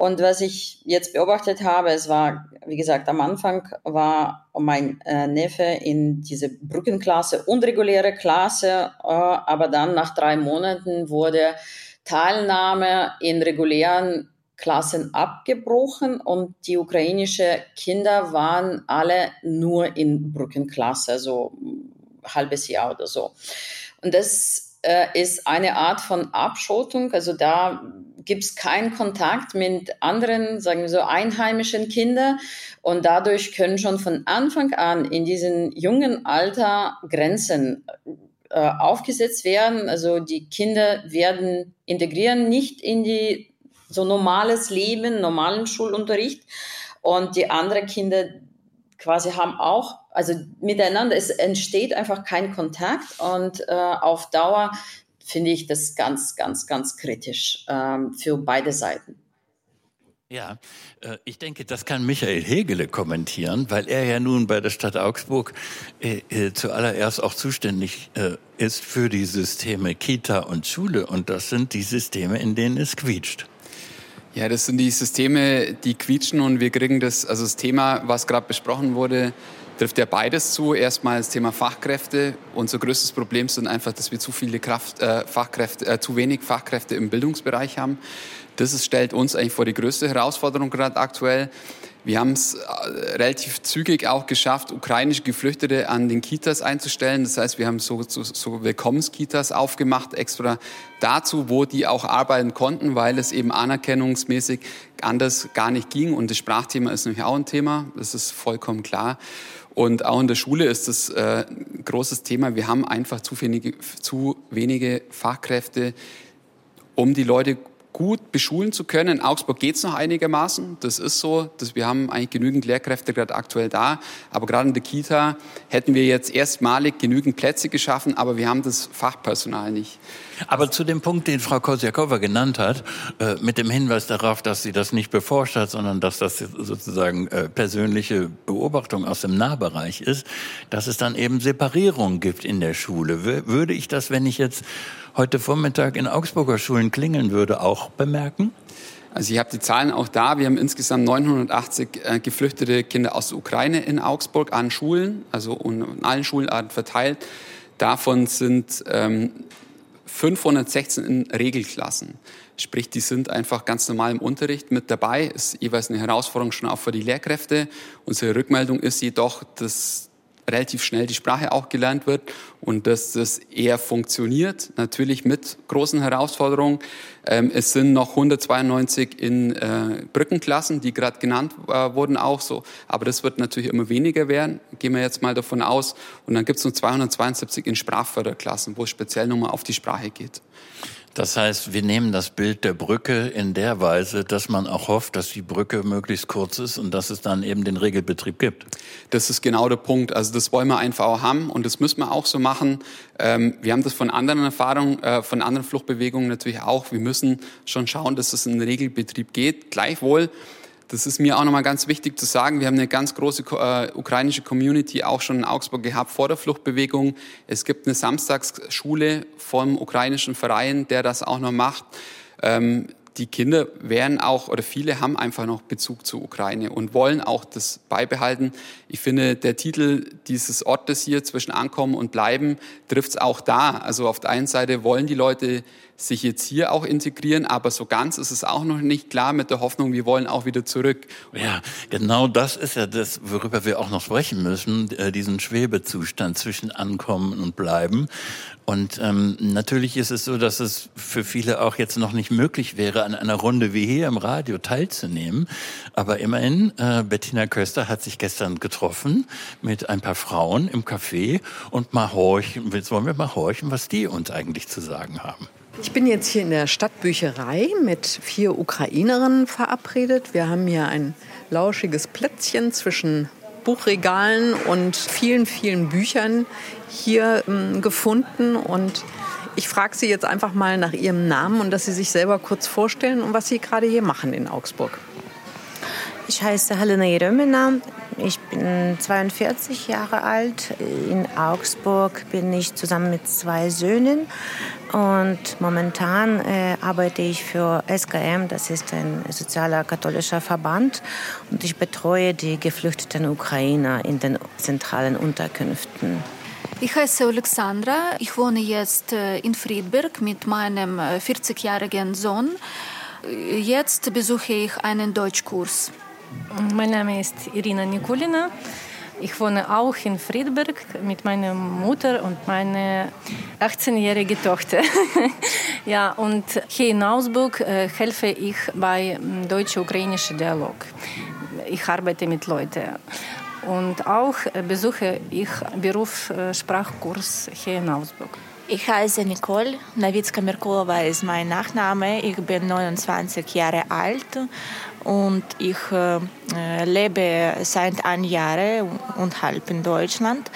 Und was ich jetzt beobachtet habe, es war, wie gesagt, am Anfang war mein äh, Neffe in diese Brückenklasse, unreguläre Klasse, äh, aber dann nach drei Monaten wurde Teilnahme in regulären Klassen abgebrochen und die ukrainischen Kinder waren alle nur in Brückenklasse, so ein halbes Jahr oder so. Und das äh, ist eine Art von Abschottung, also da gibt es keinen Kontakt mit anderen, sagen wir so, einheimischen Kindern und dadurch können schon von Anfang an in diesem jungen Alter Grenzen äh, aufgesetzt werden. Also die Kinder werden integrieren nicht in die so normales Leben, normalen Schulunterricht. Und die anderen Kinder quasi haben auch, also miteinander, es entsteht einfach kein Kontakt und äh, auf Dauer finde ich das ganz, ganz, ganz kritisch ähm, für beide Seiten. Ja, äh, ich denke, das kann Michael Hegele kommentieren, weil er ja nun bei der Stadt Augsburg äh, äh, zuallererst auch zuständig ist für die Systeme Kita und Schule. Und das sind die Systeme, in denen es quietscht. Ja, das sind die Systeme, die quietschen und wir kriegen das, also das Thema, was gerade besprochen wurde, trifft ja beides zu. Erstmal das Thema Fachkräfte. Unser größtes Problem sind einfach, dass wir zu viele Kraft, äh, Fachkräfte, äh, zu wenig Fachkräfte im Bildungsbereich haben. Das ist, stellt uns eigentlich vor die größte Herausforderung gerade aktuell. Wir haben es äh, relativ zügig auch geschafft, ukrainische Geflüchtete an den Kitas einzustellen. Das heißt, wir haben so, so, so Willkommenskitas aufgemacht, extra dazu, wo die auch arbeiten konnten, weil es eben anerkennungsmäßig anders gar nicht ging. Und das Sprachthema ist nämlich auch ein Thema, das ist vollkommen klar. Und auch in der Schule ist das äh, ein großes Thema. Wir haben einfach zu wenige, zu wenige Fachkräfte, um die Leute gut beschulen zu können. In Augsburg geht es noch einigermaßen. Das ist so. Dass wir haben eigentlich genügend Lehrkräfte gerade aktuell da. Aber gerade in der Kita hätten wir jetzt erstmalig genügend Plätze geschaffen, aber wir haben das Fachpersonal nicht. Aber zu dem Punkt, den Frau Kosiakova genannt hat, äh, mit dem Hinweis darauf, dass sie das nicht beforscht hat, sondern dass das sozusagen äh, persönliche Beobachtung aus dem Nahbereich ist, dass es dann eben Separierung gibt in der Schule. Würde ich das, wenn ich jetzt heute Vormittag in Augsburger Schulen klingeln würde, auch bemerken? Also ich habe die Zahlen auch da. Wir haben insgesamt 980 äh, geflüchtete Kinder aus der Ukraine in Augsburg an Schulen, also in allen Schularten verteilt. Davon sind ähm, 516 in Regelklassen. Sprich, die sind einfach ganz normal im Unterricht mit dabei. Ist jeweils eine Herausforderung schon auch für die Lehrkräfte. Unsere Rückmeldung ist jedoch, dass relativ schnell die Sprache auch gelernt wird und dass das eher funktioniert, natürlich mit großen Herausforderungen. Ähm, es sind noch 192 in äh, Brückenklassen, die gerade genannt äh, wurden auch so, aber das wird natürlich immer weniger werden, gehen wir jetzt mal davon aus. Und dann gibt es noch 272 in Sprachförderklassen, wo es speziell nochmal auf die Sprache geht. Das heißt, wir nehmen das Bild der Brücke in der Weise, dass man auch hofft, dass die Brücke möglichst kurz ist und dass es dann eben den Regelbetrieb gibt. Das ist genau der Punkt. Also das wollen wir einfach auch haben und das müssen wir auch so machen. Ähm, wir haben das von anderen Erfahrungen, äh, von anderen Fluchtbewegungen natürlich auch. Wir müssen schon schauen, dass es in den Regelbetrieb geht. Gleichwohl das ist mir auch nochmal ganz wichtig zu sagen. Wir haben eine ganz große äh, ukrainische Community auch schon in Augsburg gehabt vor der Fluchtbewegung. Es gibt eine Samstagsschule vom ukrainischen Verein, der das auch noch macht. Ähm, die Kinder werden auch oder viele haben einfach noch Bezug zur Ukraine und wollen auch das beibehalten. Ich finde, der Titel dieses Ortes hier zwischen Ankommen und Bleiben trifft es auch da. Also auf der einen Seite wollen die Leute sich jetzt hier auch integrieren, aber so ganz ist es auch noch nicht klar mit der Hoffnung, wir wollen auch wieder zurück. Ja, genau das ist ja das, worüber wir auch noch sprechen müssen, äh, diesen Schwebezustand zwischen Ankommen und Bleiben. Und ähm, natürlich ist es so, dass es für viele auch jetzt noch nicht möglich wäre, an einer Runde wie hier im Radio teilzunehmen. Aber immerhin, äh, Bettina Köster hat sich gestern getroffen mit ein paar Frauen im Café und mal horchen, jetzt wollen wir mal horchen, was die uns eigentlich zu sagen haben. Ich bin jetzt hier in der Stadtbücherei mit vier Ukrainerinnen verabredet. Wir haben hier ein lauschiges Plätzchen zwischen Buchregalen und vielen, vielen Büchern hier ähm, gefunden. Und ich frage Sie jetzt einfach mal nach Ihrem Namen und dass Sie sich selber kurz vorstellen und was Sie gerade hier machen in Augsburg. Ich heiße Helena Jerömina. Ich bin 42 Jahre alt. In Augsburg bin ich zusammen mit zwei Söhnen. Und momentan äh, arbeite ich für SKM, das ist ein sozialer katholischer Verband. Und ich betreue die geflüchteten Ukrainer in den zentralen Unterkünften. Ich heiße Alexandra. Ich wohne jetzt äh, in Friedberg mit meinem 40-jährigen äh, Sohn. Jetzt besuche ich einen Deutschkurs. Mein Name ist Irina Nikulina. Ich wohne auch in Friedberg mit meiner Mutter und meiner 18-jährigen Tochter. ja, und hier in Augsburg äh, helfe ich bei deutsch-ukrainischen Dialog. Ich arbeite mit Leuten. Und auch äh, besuche ich Berufssprachkurs äh, hier in Augsburg. Ich heiße Nicole. Nawitska Merkulova ist mein Nachname. Ich bin 29 Jahre alt und ich äh, lebe seit einem Jahr und halb in Deutschland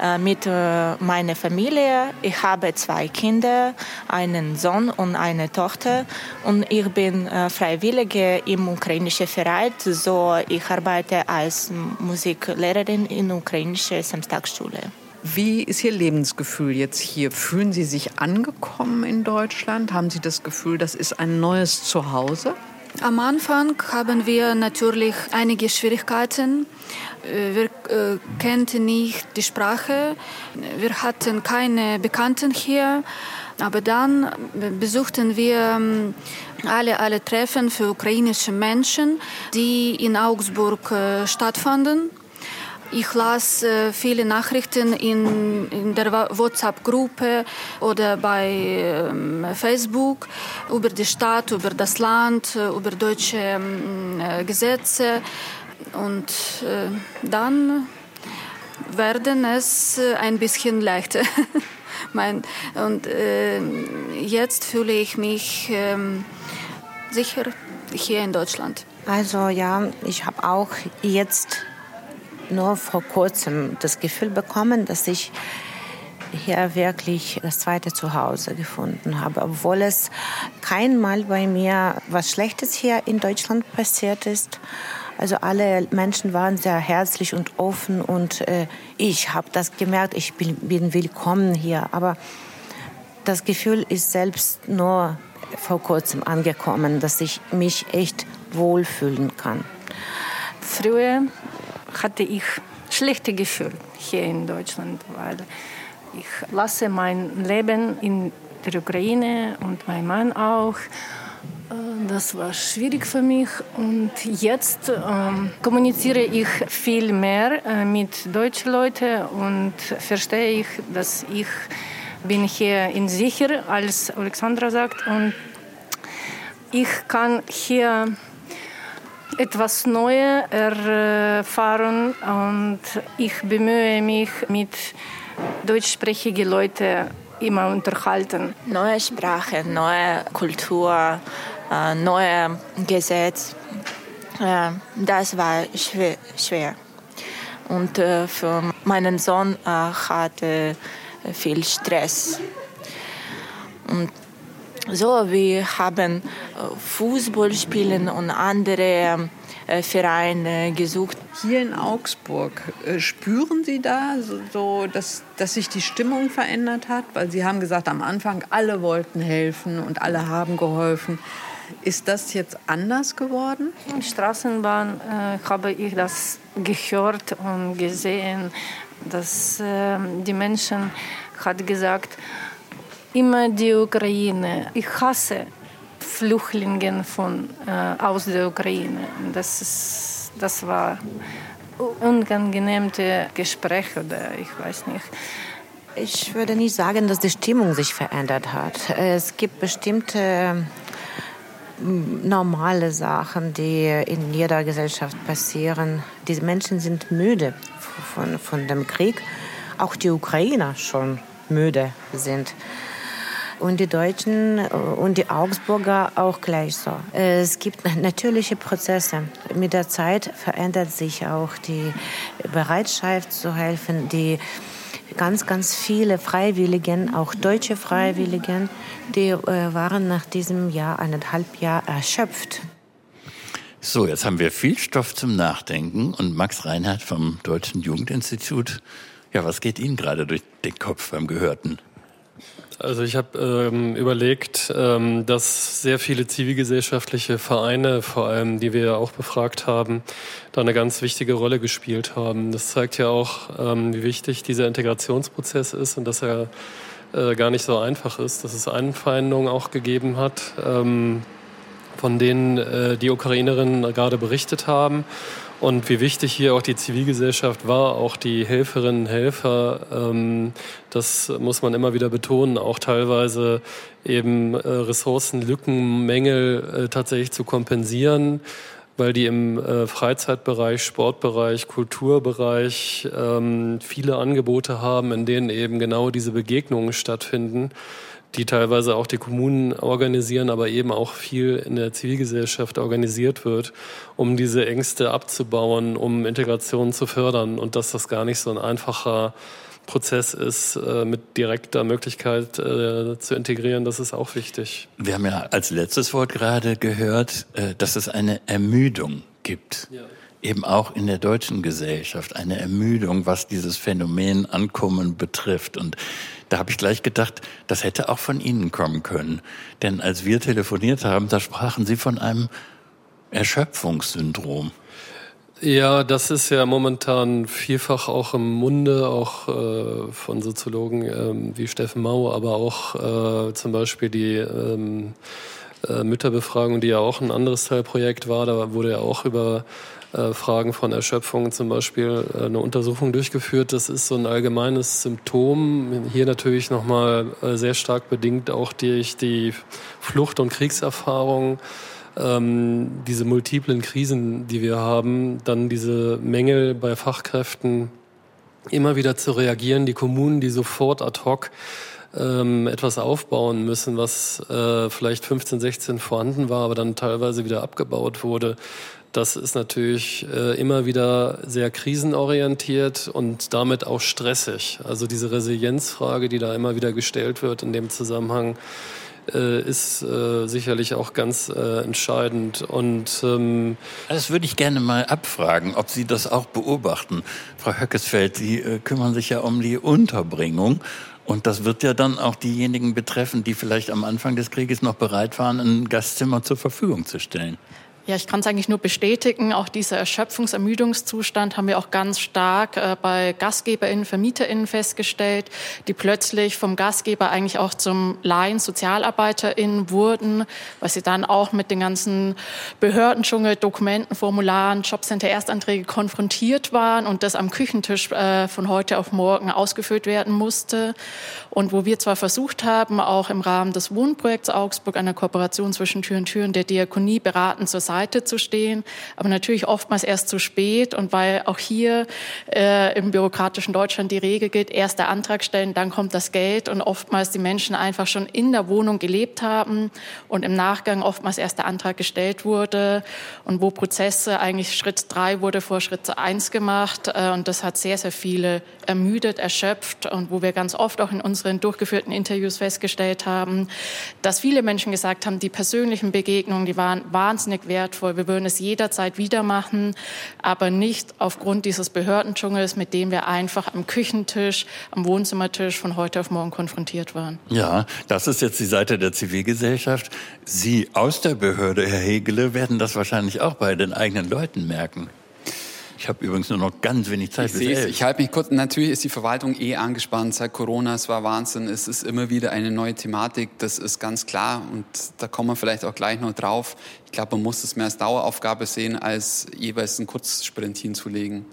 äh, mit äh, meiner Familie. Ich habe zwei Kinder, einen Sohn und eine Tochter und ich bin äh, Freiwillige im ukrainischen Verein. So ich arbeite als Musiklehrerin in ukrainischen Samstagsschule. Wie ist Ihr Lebensgefühl jetzt hier? Fühlen Sie sich angekommen in Deutschland? Haben Sie das Gefühl, das ist ein neues Zuhause? Am Anfang haben wir natürlich einige Schwierigkeiten. Äh, wir äh, kannten nicht die Sprache. Wir hatten keine Bekannten hier. Aber dann besuchten wir ähm, alle, alle Treffen für ukrainische Menschen, die in Augsburg äh, stattfanden. Ich las äh, viele Nachrichten in, in der WhatsApp-Gruppe oder bei äh, Facebook über die Stadt, über das Land, äh, über deutsche ähm, äh, Gesetze. Und äh, dann werden es äh, ein bisschen leichter. mein, und jetzt fühle ich mich ähm, sicher hier in Deutschland. Also ja, ich habe auch jetzt nur vor kurzem das Gefühl bekommen, dass ich hier wirklich das zweite Zuhause gefunden habe, obwohl es kein Mal bei mir was Schlechtes hier in Deutschland passiert ist. Also alle Menschen waren sehr herzlich und offen und äh, ich habe das gemerkt, ich bin, bin willkommen hier. Aber das Gefühl ist selbst nur vor kurzem angekommen, dass ich mich echt wohlfühlen kann. Früher hatte ich schlechte Gefühle hier in Deutschland, weil ich lasse mein Leben in der Ukraine und mein Mann auch. Äh, das war schwierig für mich und jetzt ähm, kommuniziere ich viel mehr äh, mit deutschen Leuten und verstehe ich, dass ich bin hier in sicher, als Alexandra sagt und ich kann hier etwas Neues erfahren und ich bemühe mich mit deutschsprachigen Leuten immer unterhalten. Neue Sprache, neue Kultur, äh, neue Gesetz, äh, das war schwer. Und äh, für meinen Sohn hatte viel Stress. Und so, wir haben äh, Fußballspielen und andere äh, Vereine gesucht. Hier in Augsburg, äh, spüren Sie da, so, dass, dass sich die Stimmung verändert hat? Weil Sie haben gesagt, am Anfang alle wollten helfen und alle haben geholfen. Ist das jetzt anders geworden? In Straßenbahn äh, habe ich das gehört und gesehen, dass äh, die Menschen hat gesagt, immer die Ukraine. Ich hasse Flüchtlinge von, äh, aus der Ukraine. Das, ist, das war unangenehme Gespräch oder ich weiß nicht. Ich würde nicht sagen, dass die Stimmung sich verändert hat. Es gibt bestimmte normale Sachen, die in jeder Gesellschaft passieren. Diese Menschen sind müde von, von dem Krieg. Auch die Ukrainer schon müde sind und die Deutschen äh, und die Augsburger auch gleich so. Es gibt natürliche Prozesse. Mit der Zeit verändert sich auch die Bereitschaft zu helfen, die ganz, ganz viele Freiwilligen, auch deutsche Freiwilligen, die äh, waren nach diesem Jahr, eineinhalb Jahr erschöpft. So, jetzt haben wir viel Stoff zum Nachdenken und Max Reinhardt vom Deutschen Jugendinstitut. Ja, was geht Ihnen gerade durch den Kopf beim Gehörten? Also ich habe ähm, überlegt, ähm, dass sehr viele zivilgesellschaftliche Vereine, vor allem die wir ja auch befragt haben, da eine ganz wichtige Rolle gespielt haben. Das zeigt ja auch, ähm, wie wichtig dieser Integrationsprozess ist und dass er äh, gar nicht so einfach ist, dass es Einfeindungen auch gegeben hat, ähm, von denen äh, die Ukrainerinnen gerade berichtet haben und wie wichtig hier auch die Zivilgesellschaft war, auch die Helferinnen Helfer, ähm, das muss man immer wieder betonen, auch teilweise eben äh, Ressourcenlücken, Mängel äh, tatsächlich zu kompensieren, weil die im äh, Freizeitbereich, Sportbereich, Kulturbereich ähm, viele Angebote haben, in denen eben genau diese Begegnungen stattfinden die teilweise auch die Kommunen organisieren, aber eben auch viel in der Zivilgesellschaft organisiert wird, um diese Ängste abzubauen, um Integration zu fördern und dass das gar nicht so ein einfacher Prozess ist, äh, mit direkter Möglichkeit äh, zu integrieren, das ist auch wichtig. Wir haben ja als letztes Wort gerade gehört, äh, dass es eine Ermüdung gibt. Ja eben auch in der deutschen Gesellschaft eine Ermüdung, was dieses Phänomen Ankommen betrifft. Und da habe ich gleich gedacht, das hätte auch von Ihnen kommen können. Denn als wir telefoniert haben, da sprachen Sie von einem Erschöpfungssyndrom. Ja, das ist ja momentan vielfach auch im Munde, auch äh, von Soziologen ähm, wie Steffen Mau, aber auch äh, zum Beispiel die ähm, äh, Mütterbefragung, die ja auch ein anderes Teilprojekt war. Da wurde ja auch über äh, Fragen von Erschöpfung zum Beispiel äh, eine Untersuchung durchgeführt. Das ist so ein allgemeines Symptom. Hier natürlich nochmal äh, sehr stark bedingt auch durch die Flucht- und Kriegserfahrung. Ähm, diese multiplen Krisen, die wir haben, dann diese Mängel bei Fachkräften, immer wieder zu reagieren, die Kommunen, die sofort ad hoc ähm, etwas aufbauen müssen, was äh, vielleicht 15, 16 vorhanden war, aber dann teilweise wieder abgebaut wurde. Das ist natürlich äh, immer wieder sehr krisenorientiert und damit auch stressig. Also diese Resilienzfrage, die da immer wieder gestellt wird in dem Zusammenhang, äh, ist äh, sicherlich auch ganz äh, entscheidend. Und ähm, das würde ich gerne mal abfragen, ob Sie das auch beobachten. Frau Höckesfeld, Sie äh, kümmern sich ja um die Unterbringung. Und das wird ja dann auch diejenigen betreffen, die vielleicht am Anfang des Krieges noch bereit waren, ein Gastzimmer zur Verfügung zu stellen. Ja, ich kann es eigentlich nur bestätigen. Auch dieser Erschöpfungsermüdungszustand haben wir auch ganz stark äh, bei GastgeberInnen, VermieterInnen festgestellt, die plötzlich vom Gastgeber eigentlich auch zum Laien SozialarbeiterInnen wurden, weil sie dann auch mit den ganzen Behördendschungel, Dokumenten, Formularen, Jobcenter-Erstanträge konfrontiert waren und das am Küchentisch äh, von heute auf morgen ausgefüllt werden musste. Und wo wir zwar versucht haben, auch im Rahmen des Wohnprojekts Augsburg, einer Kooperation zwischen Tür und Tür der Diakonie beraten zur Seite Seite zu stehen, aber natürlich oftmals erst zu spät. Und weil auch hier äh, im bürokratischen Deutschland die Regel gilt, erst der Antrag stellen, dann kommt das Geld. Und oftmals die Menschen einfach schon in der Wohnung gelebt haben und im Nachgang oftmals erst der Antrag gestellt wurde. Und wo Prozesse eigentlich Schritt drei wurde vor Schritt eins gemacht. Äh, und das hat sehr, sehr viele ermüdet, erschöpft. Und wo wir ganz oft auch in unseren durchgeführten Interviews festgestellt haben, dass viele Menschen gesagt haben, die persönlichen Begegnungen, die waren wahnsinnig wert wertvoll. Wir würden es jederzeit wieder machen, aber nicht aufgrund dieses Behördendschungels, mit dem wir einfach am Küchentisch, am Wohnzimmertisch von heute auf morgen konfrontiert waren. Ja, das ist jetzt die Seite der Zivilgesellschaft. Sie aus der Behörde, Herr Hegele, werden das wahrscheinlich auch bei den eigenen Leuten merken. Ich habe übrigens nur noch ganz wenig Zeit. Ich, ich halte mich kurz. Natürlich ist die Verwaltung eh angespannt seit Corona. Es war Wahnsinn. Es ist immer wieder eine neue Thematik. Das ist ganz klar. Und da kommen wir vielleicht auch gleich noch drauf. Ich glaube, man muss es mehr als Daueraufgabe sehen, als jeweils einen Kurzsprint hinzulegen.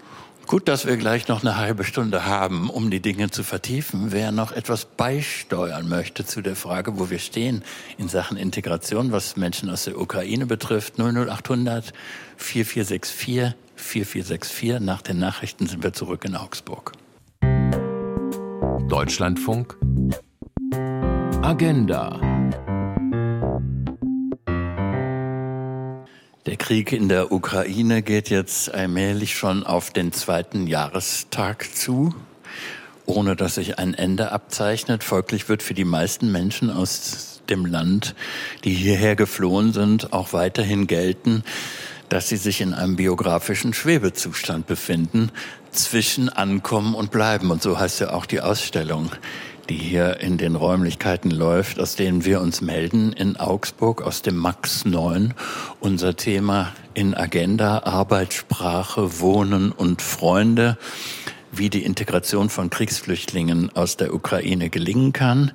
Gut, dass wir gleich noch eine halbe Stunde haben, um die Dinge zu vertiefen. Wer noch etwas beisteuern möchte zu der Frage, wo wir stehen in Sachen Integration, was Menschen aus der Ukraine betrifft, 00800 4464 4464. Nach den Nachrichten sind wir zurück in Augsburg. Deutschlandfunk. Agenda. Der Krieg in der Ukraine geht jetzt allmählich schon auf den zweiten Jahrestag zu, ohne dass sich ein Ende abzeichnet. Folglich wird für die meisten Menschen aus dem Land, die hierher geflohen sind, auch weiterhin gelten, dass sie sich in einem biografischen Schwebezustand befinden zwischen Ankommen und Bleiben. Und so heißt ja auch die Ausstellung, die hier in den Räumlichkeiten läuft, aus denen wir uns melden in Augsburg aus dem Max 9. Unser Thema in Agenda Arbeit, Sprache, Wohnen und Freunde wie die Integration von Kriegsflüchtlingen aus der Ukraine gelingen kann.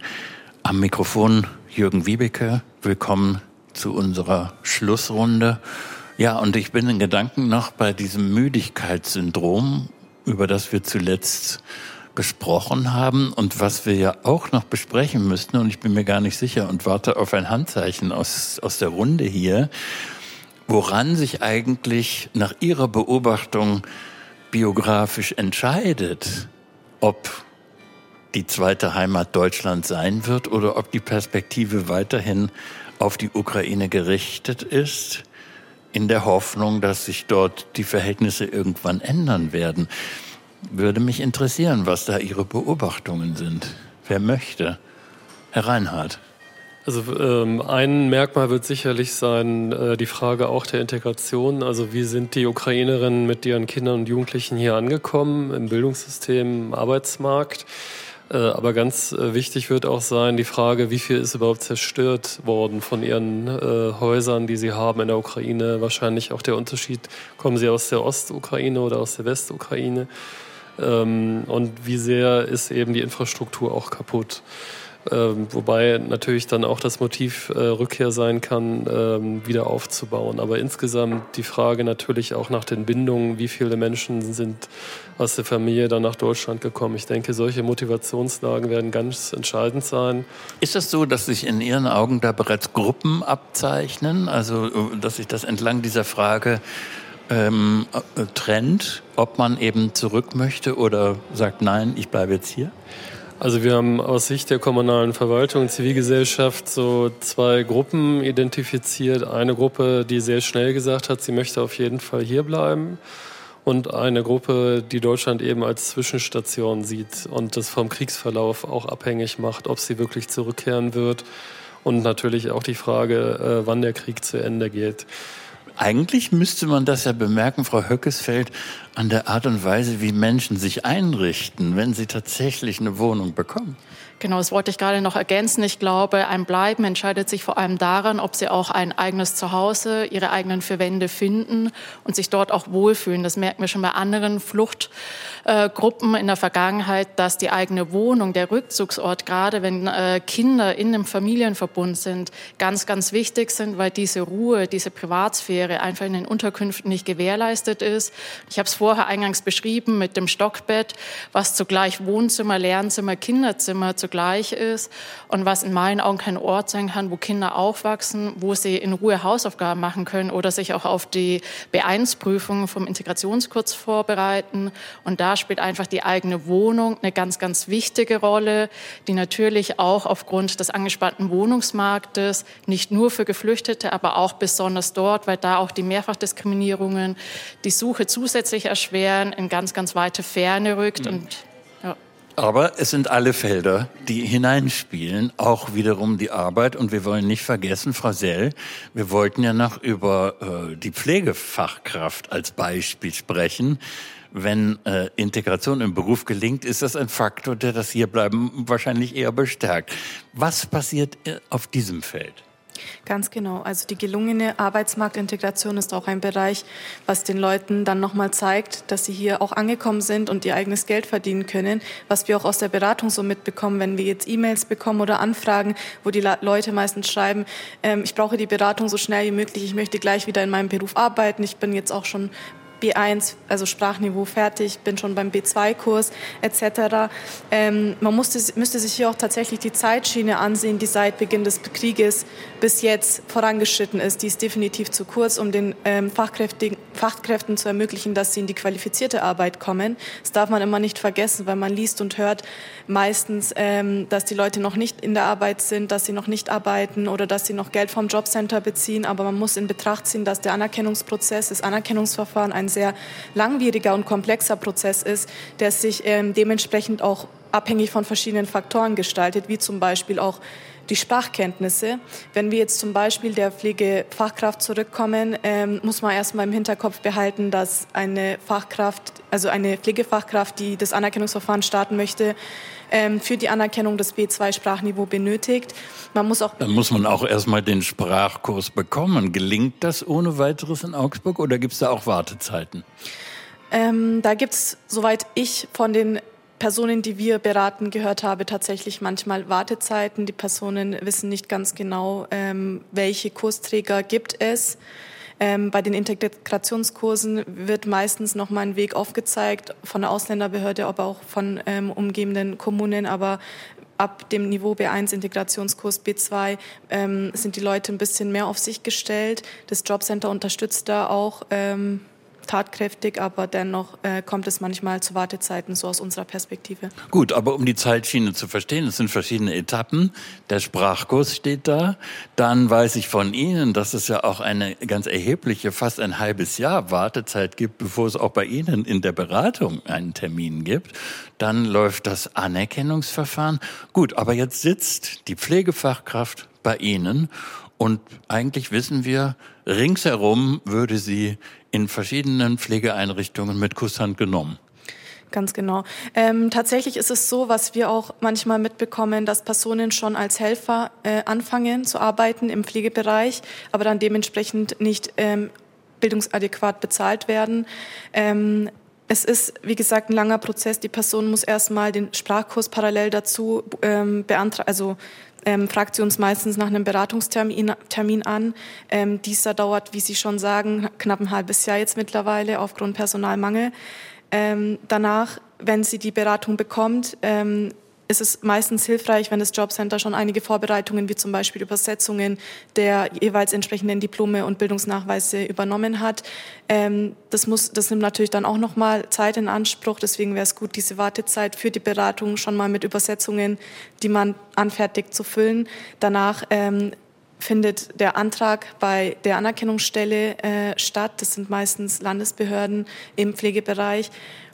Am Mikrofon Jürgen Wiebeke. Willkommen zu unserer Schlussrunde. Ja, und ich bin in Gedanken noch bei diesem Müdigkeitssyndrom, über das wir zuletzt gesprochen haben und was wir ja auch noch besprechen müssten. Und ich bin mir gar nicht sicher und warte auf ein Handzeichen aus, aus der Runde hier, woran sich eigentlich nach Ihrer Beobachtung biografisch entscheidet, ob die zweite Heimat Deutschland sein wird oder ob die Perspektive weiterhin auf die Ukraine gerichtet ist in der Hoffnung, dass sich dort die Verhältnisse irgendwann ändern werden. Würde mich interessieren, was da Ihre Beobachtungen sind. Wer möchte? Herr Reinhardt. Also ähm, ein Merkmal wird sicherlich sein äh, die Frage auch der Integration. Also wie sind die Ukrainerinnen mit ihren Kindern und Jugendlichen hier angekommen im Bildungssystem, Arbeitsmarkt? Äh, aber ganz äh, wichtig wird auch sein die Frage, wie viel ist überhaupt zerstört worden von ihren äh, Häusern, die sie haben in der Ukraine. Wahrscheinlich auch der Unterschied, kommen sie aus der Ostukraine oder aus der Westukraine. Ähm, und wie sehr ist eben die Infrastruktur auch kaputt. Ähm, wobei natürlich dann auch das Motiv äh, Rückkehr sein kann, ähm, wieder aufzubauen. Aber insgesamt die Frage natürlich auch nach den Bindungen, wie viele Menschen sind aus der Familie dann nach Deutschland gekommen. Ich denke, solche Motivationslagen werden ganz entscheidend sein. Ist das so, dass sich in Ihren Augen da bereits Gruppen abzeichnen? Also, dass sich das entlang dieser Frage ähm, äh, trennt, ob man eben zurück möchte oder sagt, nein, ich bleibe jetzt hier? Also wir haben aus Sicht der kommunalen Verwaltung und Zivilgesellschaft so zwei Gruppen identifiziert. Eine Gruppe, die sehr schnell gesagt hat, sie möchte auf jeden Fall hier bleiben. Und eine Gruppe, die Deutschland eben als Zwischenstation sieht und das vom Kriegsverlauf auch abhängig macht, ob sie wirklich zurückkehren wird. Und natürlich auch die Frage, äh, wann der Krieg zu Ende geht. Eigentlich müsste man das ja bemerken, Frau Höckesfeld, an der Art und Weise, wie Menschen sich einrichten, wenn sie tatsächlich eine Wohnung bekommen. Genau, das wollte ich gerade noch ergänzen. Ich glaube, ein Bleiben entscheidet sich vor allem daran, ob sie auch ein eigenes Zuhause, ihre eigenen Verwände finden und sich dort auch wohlfühlen. Das merken wir schon bei anderen Fluchtgruppen in der Vergangenheit, dass die eigene Wohnung, der Rückzugsort, gerade wenn äh, Kinder in einem Familienverbund sind, ganz, ganz wichtig sind, weil diese Ruhe, diese Privatsphäre einfach in den Unterkünften nicht gewährleistet ist. Ich habe es vorher eingangs beschrieben mit dem Stockbett, was zugleich Wohnzimmer, Lernzimmer, Kinderzimmer zu zugleich ist und was in meinen Augen kein Ort sein kann, wo Kinder aufwachsen, wo sie in Ruhe Hausaufgaben machen können oder sich auch auf die B1-Prüfung vom Integrationskurs vorbereiten. Und da spielt einfach die eigene Wohnung eine ganz, ganz wichtige Rolle, die natürlich auch aufgrund des angespannten Wohnungsmarktes nicht nur für Geflüchtete, aber auch besonders dort, weil da auch die Mehrfachdiskriminierungen die Suche zusätzlich erschweren, in ganz, ganz weite Ferne rückt. Mhm. Und aber es sind alle Felder, die hineinspielen, auch wiederum die Arbeit. Und wir wollen nicht vergessen, Frau Sell, wir wollten ja noch über äh, die Pflegefachkraft als Beispiel sprechen. Wenn äh, Integration im Beruf gelingt, ist das ein Faktor, der das Hierbleiben wahrscheinlich eher bestärkt. Was passiert äh, auf diesem Feld? Ganz genau. Also die gelungene Arbeitsmarktintegration ist auch ein Bereich, was den Leuten dann nochmal zeigt, dass sie hier auch angekommen sind und ihr eigenes Geld verdienen können, was wir auch aus der Beratung so mitbekommen, wenn wir jetzt E-Mails bekommen oder Anfragen, wo die Leute meistens schreiben, ähm, ich brauche die Beratung so schnell wie möglich, ich möchte gleich wieder in meinem Beruf arbeiten, ich bin jetzt auch schon B1, also Sprachniveau fertig, bin schon beim B2-Kurs etc. Ähm, man musste, müsste sich hier auch tatsächlich die Zeitschiene ansehen, die seit Beginn des Krieges bis jetzt vorangeschritten ist. Die ist definitiv zu kurz, um den ähm, Fachkräften, Fachkräften zu ermöglichen, dass sie in die qualifizierte Arbeit kommen. Das darf man immer nicht vergessen, weil man liest und hört meistens, ähm, dass die Leute noch nicht in der Arbeit sind, dass sie noch nicht arbeiten oder dass sie noch Geld vom Jobcenter beziehen. Aber man muss in Betracht ziehen, dass der Anerkennungsprozess, das Anerkennungsverfahren ein sehr langwieriger und komplexer Prozess ist, der sich ähm, dementsprechend auch abhängig von verschiedenen Faktoren gestaltet, wie zum Beispiel auch die Sprachkenntnisse. Wenn wir jetzt zum Beispiel der Pflegefachkraft zurückkommen, ähm, muss man erstmal im Hinterkopf behalten, dass eine Fachkraft, also eine Pflegefachkraft, die das Anerkennungsverfahren starten möchte, ähm, für die Anerkennung des B2-Sprachniveau benötigt. Man muss auch Dann muss man auch erstmal den Sprachkurs bekommen. Gelingt das ohne weiteres in Augsburg oder gibt es da auch Wartezeiten? Ähm, da gibt es, soweit ich von den Personen, die wir beraten, gehört habe, tatsächlich manchmal Wartezeiten. Die Personen wissen nicht ganz genau, ähm, welche Kursträger gibt es. Ähm, bei den Integrationskursen wird meistens noch mal ein Weg aufgezeigt von der Ausländerbehörde, aber auch von ähm, umgebenden Kommunen. Aber ab dem Niveau B1 Integrationskurs B2 ähm, sind die Leute ein bisschen mehr auf sich gestellt. Das Jobcenter unterstützt da auch. Ähm, tatkräftig, aber dennoch äh, kommt es manchmal zu Wartezeiten, so aus unserer Perspektive. Gut, aber um die Zeitschiene zu verstehen, es sind verschiedene Etappen. Der Sprachkurs steht da. Dann weiß ich von Ihnen, dass es ja auch eine ganz erhebliche, fast ein halbes Jahr Wartezeit gibt, bevor es auch bei Ihnen in der Beratung einen Termin gibt. Dann läuft das Anerkennungsverfahren. Gut, aber jetzt sitzt die Pflegefachkraft bei Ihnen und eigentlich wissen wir, ringsherum würde sie in verschiedenen Pflegeeinrichtungen mit Kusshand genommen. Ganz genau. Ähm, tatsächlich ist es so, was wir auch manchmal mitbekommen, dass Personen schon als Helfer äh, anfangen zu arbeiten im Pflegebereich, aber dann dementsprechend nicht ähm, bildungsadäquat bezahlt werden. Ähm, es ist, wie gesagt, ein langer Prozess. Die Person muss erstmal den Sprachkurs parallel dazu ähm, beantragen, also ähm, fragt sie uns meistens nach einem Beratungstermin Termin an. Ähm, dieser dauert, wie Sie schon sagen, knapp ein halbes Jahr jetzt mittlerweile aufgrund Personalmangel. Ähm, danach, wenn sie die Beratung bekommt, ähm, ist es meistens hilfreich, wenn das Jobcenter schon einige Vorbereitungen wie zum Beispiel Übersetzungen der jeweils entsprechenden Diplome und Bildungsnachweise übernommen hat. Ähm, das, muss, das nimmt natürlich dann auch noch mal Zeit in Anspruch. Deswegen wäre es gut, diese Wartezeit für die Beratung schon mal mit Übersetzungen, die man anfertigt, zu füllen. Danach ähm, findet der Antrag bei der Anerkennungsstelle äh, statt. Das sind meistens Landesbehörden im Pflegebereich.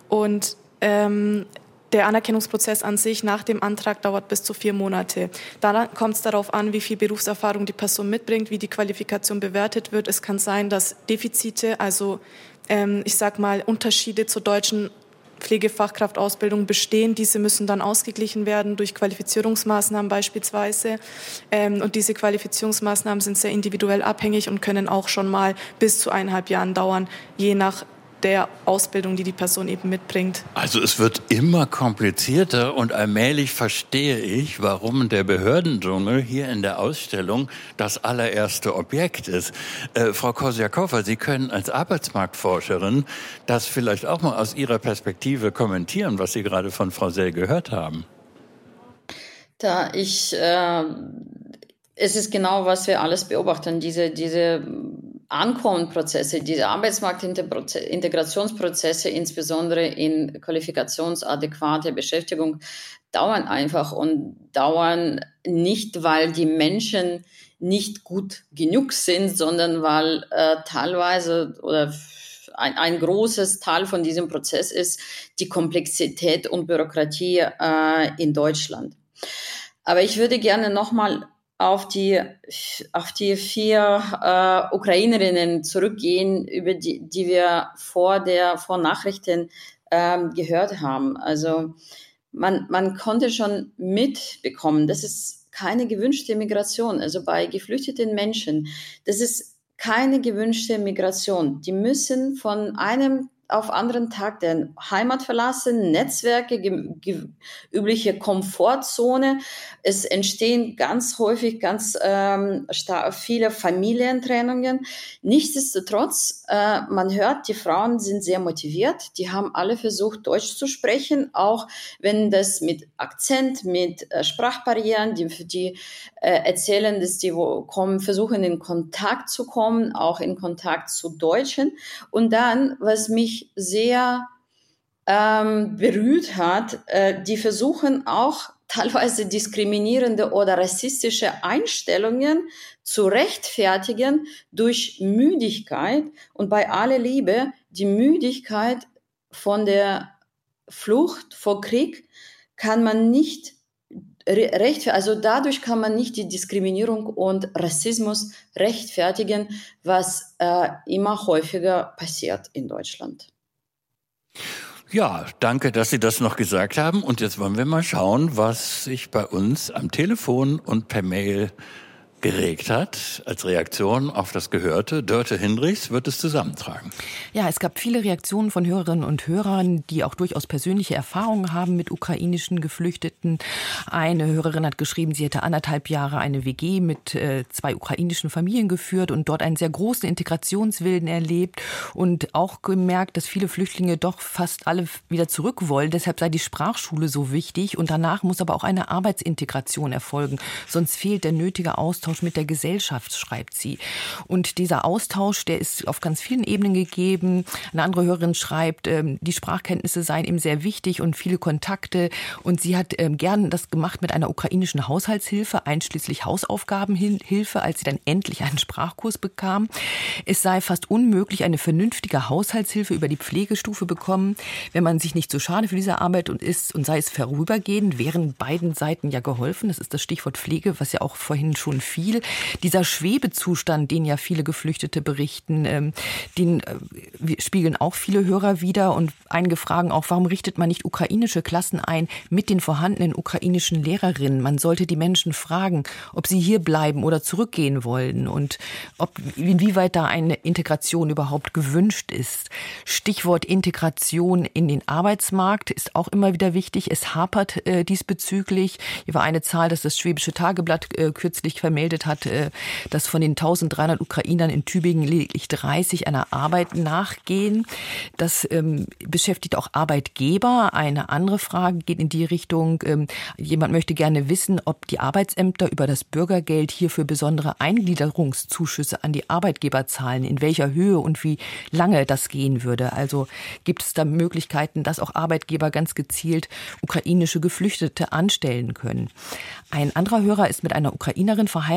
Und ähm, der Anerkennungsprozess an sich nach dem Antrag dauert bis zu vier Monate. Dann kommt es darauf an, wie viel Berufserfahrung die Person mitbringt, wie die Qualifikation bewertet wird. Es kann sein, dass Defizite, also ähm, ich sage mal Unterschiede zur deutschen Pflegefachkraftausbildung bestehen. Diese müssen dann ausgeglichen werden durch Qualifizierungsmaßnahmen beispielsweise. Ähm, und diese Qualifizierungsmaßnahmen sind sehr individuell abhängig und können auch schon mal bis zu eineinhalb Jahren dauern, je nach der Ausbildung, die die Person eben mitbringt. Also es wird immer komplizierter und allmählich verstehe ich, warum der Behördendschungel hier in der Ausstellung das allererste Objekt ist. Äh, Frau Kosiakowa, Sie können als Arbeitsmarktforscherin das vielleicht auch mal aus Ihrer Perspektive kommentieren, was Sie gerade von Frau Sell gehört haben. Da ich, äh, es ist genau, was wir alles beobachten, diese, diese Ankommenprozesse, diese Arbeitsmarktintegrationsprozesse, insbesondere in qualifikationsadäquate Beschäftigung, dauern einfach und dauern nicht, weil die Menschen nicht gut genug sind, sondern weil äh, teilweise oder ein, ein großes Teil von diesem Prozess ist die Komplexität und Bürokratie äh, in Deutschland. Aber ich würde gerne nochmal auf die, auf die vier äh, Ukrainerinnen zurückgehen, über die, die wir vor der vor Nachrichten ähm, gehört haben. Also man, man konnte schon mitbekommen, das ist keine gewünschte Migration. Also bei geflüchteten Menschen, das ist keine gewünschte Migration. Die müssen von einem auf anderen Tag der Heimat verlassen, Netzwerke, übliche Komfortzone. Es entstehen ganz häufig ganz ähm, viele Familientrennungen. Nichtsdestotrotz, äh, man hört, die Frauen sind sehr motiviert. Die haben alle versucht, Deutsch zu sprechen, auch wenn das mit Akzent, mit äh, Sprachbarrieren, die, die äh, erzählen, dass die kommen, versuchen in Kontakt zu kommen, auch in Kontakt zu Deutschen. Und dann, was mich sehr ähm, berührt hat, äh, die versuchen auch teilweise diskriminierende oder rassistische Einstellungen zu rechtfertigen durch Müdigkeit und bei aller Liebe die Müdigkeit von der Flucht vor Krieg kann man nicht recht, also dadurch kann man nicht die Diskriminierung und Rassismus rechtfertigen, was äh, immer häufiger passiert in Deutschland. Ja, danke, dass Sie das noch gesagt haben. Und jetzt wollen wir mal schauen, was sich bei uns am Telefon und per Mail geregt hat als Reaktion auf das Gehörte. Dörte Hindrichs wird es zusammentragen. Ja, es gab viele Reaktionen von Hörerinnen und Hörern, die auch durchaus persönliche Erfahrungen haben mit ukrainischen Geflüchteten. Eine Hörerin hat geschrieben, sie hätte anderthalb Jahre eine WG mit äh, zwei ukrainischen Familien geführt und dort einen sehr großen Integrationswillen erlebt und auch gemerkt, dass viele Flüchtlinge doch fast alle wieder zurück wollen. Deshalb sei die Sprachschule so wichtig und danach muss aber auch eine Arbeitsintegration erfolgen. Sonst fehlt der nötige Austausch Austausch mit der Gesellschaft, schreibt sie. Und dieser Austausch, der ist auf ganz vielen Ebenen gegeben. Eine andere Hörerin schreibt, ähm, die Sprachkenntnisse seien ihm sehr wichtig und viele Kontakte. Und sie hat ähm, gern das gemacht mit einer ukrainischen Haushaltshilfe, einschließlich Hausaufgabenhilfe, als sie dann endlich einen Sprachkurs bekam. Es sei fast unmöglich, eine vernünftige Haushaltshilfe über die Pflegestufe bekommen, wenn man sich nicht so schade für diese Arbeit und ist und sei es vorübergehend, wären beiden Seiten ja geholfen. Das ist das Stichwort Pflege, was ja auch vorhin schon viel. Dieser Schwebezustand, den ja viele Geflüchtete berichten, ähm, den äh, spiegeln auch viele Hörer wieder. Und einige fragen auch, warum richtet man nicht ukrainische Klassen ein mit den vorhandenen ukrainischen Lehrerinnen? Man sollte die Menschen fragen, ob sie hier bleiben oder zurückgehen wollen und ob, inwieweit da eine Integration überhaupt gewünscht ist. Stichwort Integration in den Arbeitsmarkt ist auch immer wieder wichtig. Es hapert äh, diesbezüglich. Hier war eine Zahl, dass das Schwäbische Tageblatt äh, kürzlich vermeldet hat, äh, dass von den 1300 Ukrainern in Tübingen lediglich 30 einer Arbeit nachgehen. Das ähm, beschäftigt auch Arbeitgeber. Eine andere Frage geht in die Richtung, ähm, jemand möchte gerne wissen, ob die Arbeitsämter über das Bürgergeld hierfür besondere Eingliederungszuschüsse an die Arbeitgeber zahlen, in welcher Höhe und wie lange das gehen würde. Also gibt es da Möglichkeiten, dass auch Arbeitgeber ganz gezielt ukrainische Geflüchtete anstellen können. Ein anderer Hörer ist mit einer Ukrainerin verheiratet.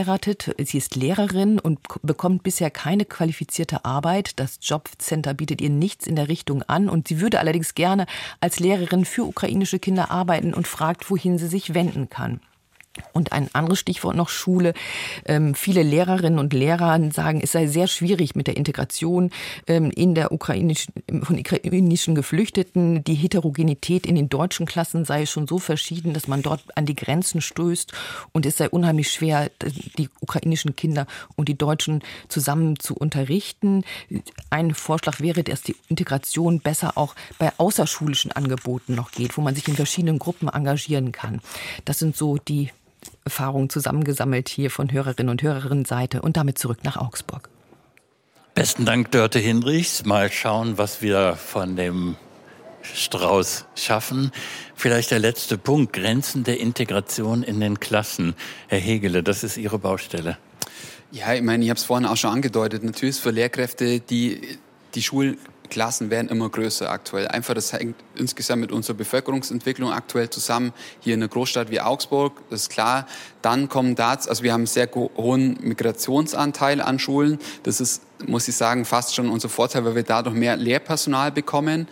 Sie ist Lehrerin und bekommt bisher keine qualifizierte Arbeit. Das Jobcenter bietet ihr nichts in der Richtung an und sie würde allerdings gerne als Lehrerin für ukrainische Kinder arbeiten und fragt, wohin sie sich wenden kann. Und ein anderes Stichwort noch Schule. Ähm, viele Lehrerinnen und Lehrer sagen, es sei sehr schwierig mit der Integration ähm, in der ukrainischen, von ukrainischen Geflüchteten. Die Heterogenität in den deutschen Klassen sei schon so verschieden, dass man dort an die Grenzen stößt und es sei unheimlich schwer, die ukrainischen Kinder und die Deutschen zusammen zu unterrichten. Ein Vorschlag wäre, dass die Integration besser auch bei außerschulischen Angeboten noch geht, wo man sich in verschiedenen Gruppen engagieren kann. Das sind so die Erfahrungen zusammengesammelt hier von Hörerinnen und Hörerinnenseite und damit zurück nach Augsburg. Besten Dank, Dörte Hinrichs. Mal schauen, was wir von dem Strauß schaffen. Vielleicht der letzte Punkt, Grenzen der Integration in den Klassen. Herr Hegele, das ist Ihre Baustelle. Ja, ich meine, ich habe es vorhin auch schon angedeutet. Natürlich ist für Lehrkräfte die, die Schul Klassen werden immer größer aktuell. Einfach das hängt insgesamt mit unserer Bevölkerungsentwicklung aktuell zusammen. Hier in einer Großstadt wie Augsburg, das ist klar. Dann kommen dazu, also wir haben einen sehr hohen Migrationsanteil an Schulen. Das ist, muss ich sagen, fast schon unser Vorteil, weil wir dadurch mehr Lehrpersonal bekommen.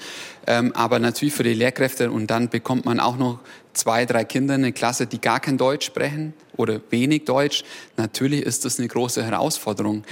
Ähm, aber natürlich für die Lehrkräfte und dann bekommt man auch noch zwei, drei Kinder in eine Klasse, die gar kein Deutsch sprechen oder wenig Deutsch. Natürlich ist das eine große Herausforderung.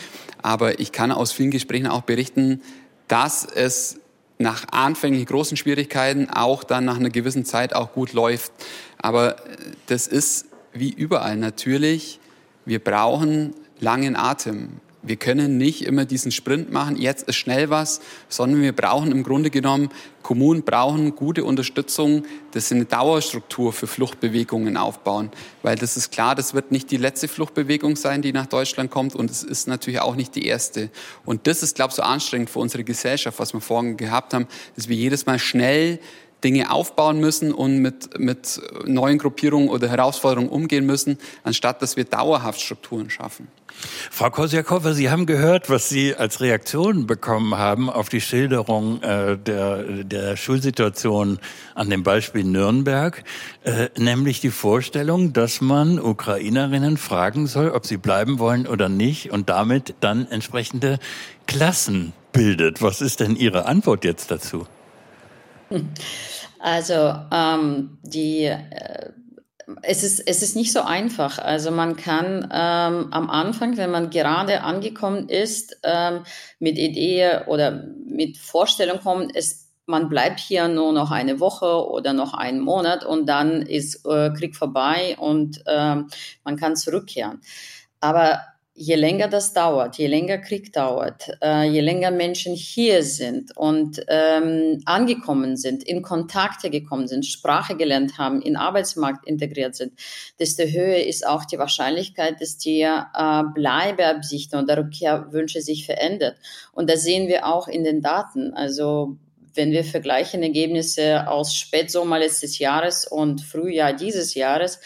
Aber ich kann aus vielen Gesprächen auch berichten, dass es nach anfänglich großen Schwierigkeiten auch dann nach einer gewissen Zeit auch gut läuft. Aber äh, das ist wie überall natürlich, wir brauchen langen Atem. Wir können nicht immer diesen Sprint machen, jetzt ist schnell was, sondern wir brauchen im Grunde genommen, Kommunen brauchen gute Unterstützung, dass sie eine Dauerstruktur für Fluchtbewegungen aufbauen. Weil das ist klar, das wird nicht die letzte Fluchtbewegung sein, die nach Deutschland kommt und es ist natürlich auch nicht die erste. Und das ist, glaube ich, so anstrengend für unsere Gesellschaft, was wir vorhin gehabt haben, dass wir jedes Mal schnell Dinge aufbauen müssen und mit, mit neuen Gruppierungen oder Herausforderungen umgehen müssen, anstatt dass wir dauerhaft Strukturen schaffen. Frau Kosiakowa, Sie haben gehört, was Sie als Reaktion bekommen haben auf die Schilderung äh, der, der Schulsituation an dem Beispiel Nürnberg, äh, nämlich die Vorstellung, dass man Ukrainerinnen fragen soll, ob sie bleiben wollen oder nicht und damit dann entsprechende Klassen bildet. Was ist denn Ihre Antwort jetzt dazu? Also ähm, die äh, es ist, es ist nicht so einfach. Also man kann ähm, am Anfang, wenn man gerade angekommen ist, ähm, mit Idee oder mit Vorstellung kommen, es, man bleibt hier nur noch eine Woche oder noch einen Monat und dann ist äh, Krieg vorbei und ähm, man kann zurückkehren. Aber je länger das dauert, je länger Krieg dauert, äh, je länger Menschen hier sind und ähm, angekommen sind, in Kontakte gekommen sind, Sprache gelernt haben, in Arbeitsmarkt integriert sind, desto höher ist auch die Wahrscheinlichkeit, dass die äh, Bleibeabsichten oder Rückkehrwünsche sich verändert. Und das sehen wir auch in den Daten. Also wenn wir vergleichen Ergebnisse aus Spätsommer letztes Jahres und Frühjahr dieses Jahres,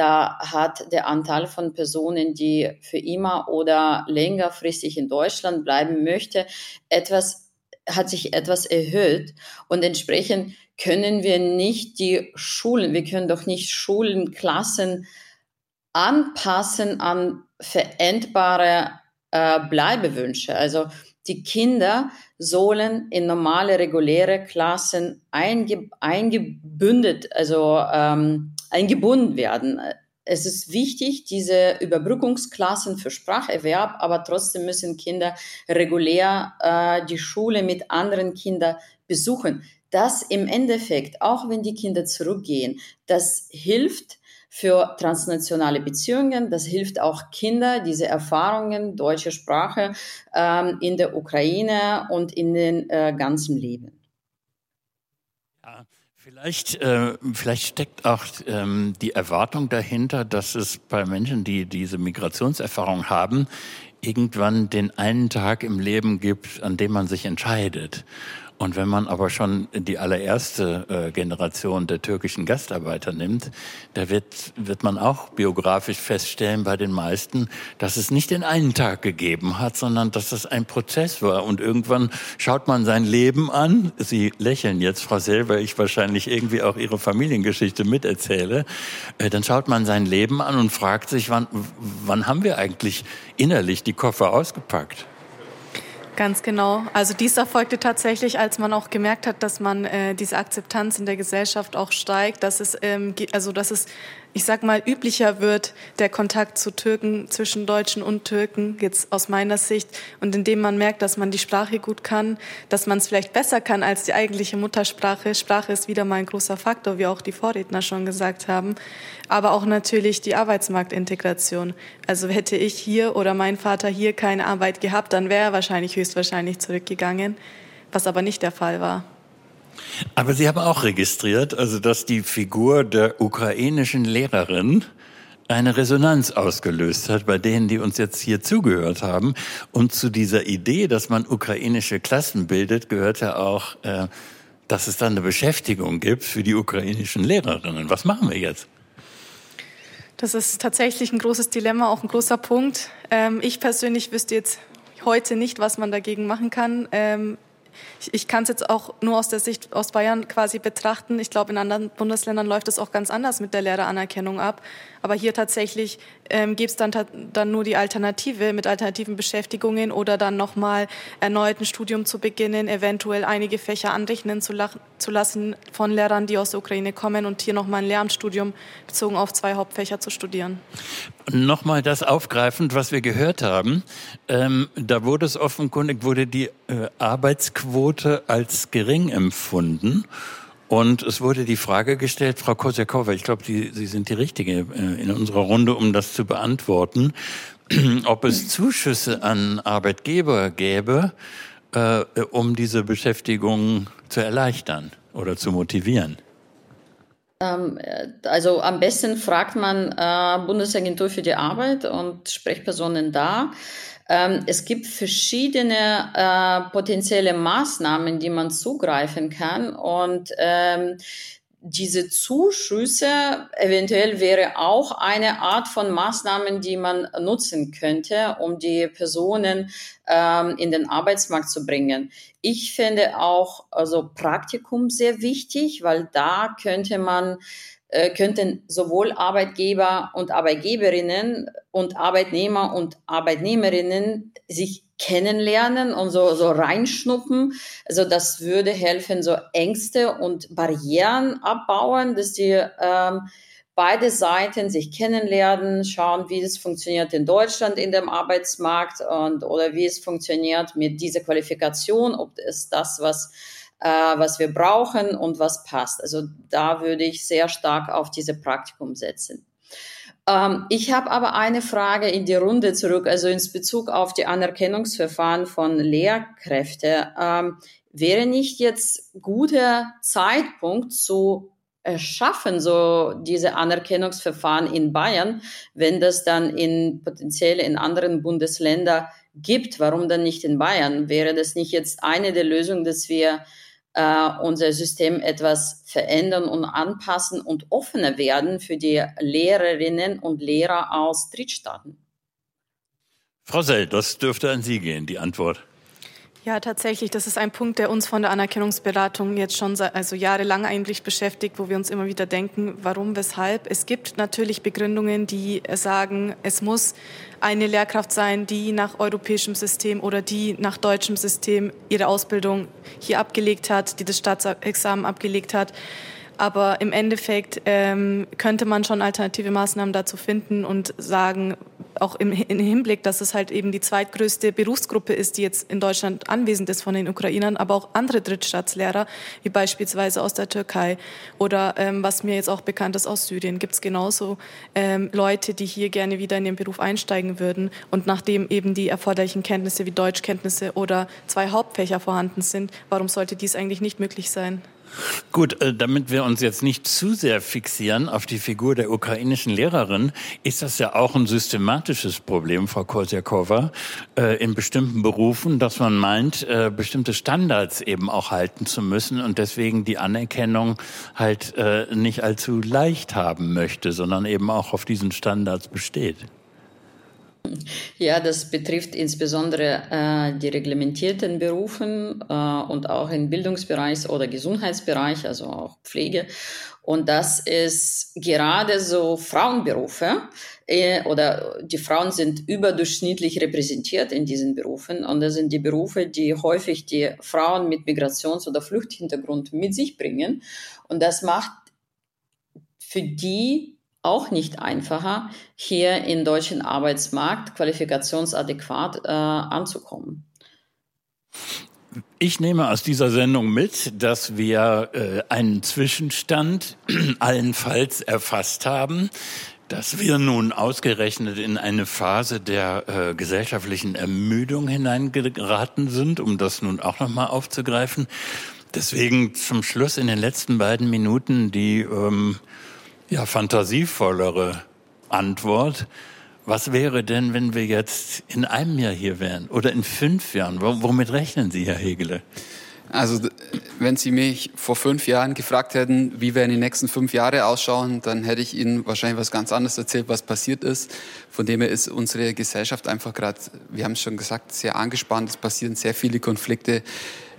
da hat der Anteil von Personen, die für immer oder längerfristig in Deutschland bleiben möchte, etwas, hat sich etwas erhöht. Und entsprechend können wir nicht die Schulen, wir können doch nicht Schulenklassen anpassen an verendbare äh, Bleibewünsche. Also die Kinder sollen in normale, reguläre Klassen einge, eingebündet, also ähm, eingebunden werden. Es ist wichtig, diese Überbrückungsklassen für Spracherwerb, aber trotzdem müssen Kinder regulär äh, die Schule mit anderen Kindern besuchen. Das im Endeffekt, auch wenn die Kinder zurückgehen, das hilft für transnationale Beziehungen. Das hilft auch Kinder, diese Erfahrungen, deutsche Sprache ähm, in der Ukraine und in den äh, ganzen Leben. Ja. Vielleicht, äh, vielleicht steckt auch ähm, die Erwartung dahinter, dass es bei Menschen, die diese Migrationserfahrung haben, irgendwann den einen Tag im Leben gibt, an dem man sich entscheidet. Und wenn man aber schon die allererste äh, Generation der türkischen Gastarbeiter nimmt, da wird, wird man auch biografisch feststellen bei den meisten, dass es nicht den einen Tag gegeben hat, sondern dass es ein Prozess war. Und irgendwann schaut man sein Leben an. Sie lächeln jetzt, Frau Sell, weil ich wahrscheinlich irgendwie auch Ihre Familiengeschichte miterzähle. Äh, dann schaut man sein Leben an und fragt sich, wann, wann haben wir eigentlich innerlich die Koffer ausgepackt? Ganz genau. Also dies erfolgte tatsächlich, als man auch gemerkt hat, dass man äh, diese Akzeptanz in der Gesellschaft auch steigt, dass es ähm, also dass es ich sag mal, üblicher wird der Kontakt zu Türken, zwischen Deutschen und Türken, jetzt aus meiner Sicht. Und indem man merkt, dass man die Sprache gut kann, dass man es vielleicht besser kann als die eigentliche Muttersprache. Sprache ist wieder mal ein großer Faktor, wie auch die Vorredner schon gesagt haben. Aber auch natürlich die Arbeitsmarktintegration. Also hätte ich hier oder mein Vater hier keine Arbeit gehabt, dann wäre er wahrscheinlich höchstwahrscheinlich zurückgegangen, was aber nicht der Fall war. Aber Sie haben auch registriert, also dass die Figur der ukrainischen Lehrerin eine Resonanz ausgelöst hat bei denen, die uns jetzt hier zugehört haben. Und zu dieser Idee, dass man ukrainische Klassen bildet, gehört ja auch, äh, dass es dann eine Beschäftigung gibt für die ukrainischen Lehrerinnen. Was machen wir jetzt? Das ist tatsächlich ein großes Dilemma, auch ein großer Punkt. Ähm, ich persönlich wüsste jetzt heute nicht, was man dagegen machen kann. Ähm, ich, ich kann es jetzt auch nur aus der Sicht aus Bayern quasi betrachten. Ich glaube, in anderen Bundesländern läuft es auch ganz anders mit der Lehreranerkennung ab. Aber hier tatsächlich ähm, gibt es dann, dann nur die Alternative mit alternativen Beschäftigungen oder dann nochmal erneut ein Studium zu beginnen, eventuell einige Fächer anrechnen zu, zu lassen von Lehrern, die aus der Ukraine kommen und hier nochmal ein Lehramtsstudium bezogen auf zwei Hauptfächer zu studieren. Nochmal das aufgreifend, was wir gehört haben. Ähm, da wurde es offenkundig, wurde die äh, Arbeitsquote als gering empfunden. Und es wurde die Frage gestellt, Frau Kosiakova, ich glaube, Sie, sind die Richtige äh, in unserer Runde, um das zu beantworten, ob es Zuschüsse an Arbeitgeber gäbe, äh, um diese Beschäftigung zu erleichtern oder zu motivieren. Ähm, also am besten fragt man äh, Bundesagentur für die Arbeit und Sprechpersonen da. Ähm, es gibt verschiedene äh, potenzielle Maßnahmen, die man zugreifen kann und ähm, diese Zuschüsse eventuell wäre auch eine Art von Maßnahmen, die man nutzen könnte, um die Personen ähm, in den Arbeitsmarkt zu bringen. Ich finde auch also Praktikum sehr wichtig, weil da könnte man könnten sowohl Arbeitgeber und Arbeitgeberinnen und Arbeitnehmer und Arbeitnehmerinnen sich kennenlernen und so, so reinschnuppen. Also das würde helfen, so Ängste und Barrieren abbauen, dass die ähm, beide Seiten sich kennenlernen, schauen, wie es funktioniert in Deutschland in dem Arbeitsmarkt und oder wie es funktioniert mit dieser Qualifikation, ob es das, was äh, was wir brauchen und was passt. Also da würde ich sehr stark auf diese Praktikum setzen. Ähm, ich habe aber eine Frage in die Runde zurück, also ins Bezug auf die Anerkennungsverfahren von Lehrkräften. Ähm, wäre nicht jetzt guter Zeitpunkt zu erschaffen, so diese Anerkennungsverfahren in Bayern, wenn das dann in potenziell in anderen Bundesländern gibt, warum dann nicht in Bayern? Wäre das nicht jetzt eine der Lösungen, dass wir äh, unser System etwas verändern und anpassen und offener werden für die Lehrerinnen und Lehrer aus Drittstaaten. Frau Sell, das dürfte an Sie gehen, die Antwort. Ja, tatsächlich. Das ist ein Punkt, der uns von der Anerkennungsberatung jetzt schon also jahrelang eigentlich beschäftigt, wo wir uns immer wieder denken, warum, weshalb. Es gibt natürlich Begründungen, die sagen, es muss eine Lehrkraft sein, die nach europäischem System oder die nach deutschem System ihre Ausbildung hier abgelegt hat, die das Staatsexamen abgelegt hat. Aber im Endeffekt ähm, könnte man schon alternative Maßnahmen dazu finden und sagen, auch im, im Hinblick, dass es halt eben die zweitgrößte Berufsgruppe ist, die jetzt in Deutschland anwesend ist von den Ukrainern, aber auch andere Drittstaatslehrer, wie beispielsweise aus der Türkei oder ähm, was mir jetzt auch bekannt ist aus Syrien, gibt es genauso ähm, Leute, die hier gerne wieder in den Beruf einsteigen würden und nachdem eben die erforderlichen Kenntnisse wie Deutschkenntnisse oder zwei Hauptfächer vorhanden sind, warum sollte dies eigentlich nicht möglich sein? Gut, äh, damit wir uns jetzt nicht zu sehr fixieren auf die Figur der ukrainischen Lehrerin, ist das ja auch ein systematisches Problem, Frau Kosiakova, äh, in bestimmten Berufen, dass man meint, äh, bestimmte Standards eben auch halten zu müssen und deswegen die Anerkennung halt nicht allzu leicht haben möchte, sondern eben auch auf diesen Standards besteht. Ja, das betrifft insbesondere äh, die reglementierten Berufen äh, und auch im Bildungsbereich oder Gesundheitsbereich, also auch Pflege. Und das ist gerade so Frauenberufe äh, oder die Frauen sind überdurchschnittlich repräsentiert in diesen Berufen. Und das sind die Berufe, die häufig die Frauen mit Migrations- oder Fluchthintergrund mit sich bringen. Und das macht für die auch nicht einfacher, hier im deutschen Arbeitsmarkt qualifikationsadäquat äh, anzukommen. Ich nehme aus dieser Sendung mit, dass wir äh, einen Zwischenstand allenfalls erfasst haben, dass wir nun ausgerechnet in eine Phase der äh, gesellschaftlichen Ermüdung hineingeraten sind, um das nun auch nochmal aufzugreifen. Deswegen zum Schluss in den letzten beiden Minuten die ähm, ja, fantasievollere Antwort. Was wäre denn, wenn wir jetzt in einem Jahr hier wären oder in fünf Jahren? Womit rechnen Sie, Herr Hegele? Also, wenn Sie mich vor fünf Jahren gefragt hätten, wie werden die nächsten fünf Jahre ausschauen, dann hätte ich Ihnen wahrscheinlich was ganz anderes erzählt, was passiert ist. Von dem her ist unsere Gesellschaft einfach gerade, wir haben es schon gesagt, sehr angespannt. Es passieren sehr viele Konflikte.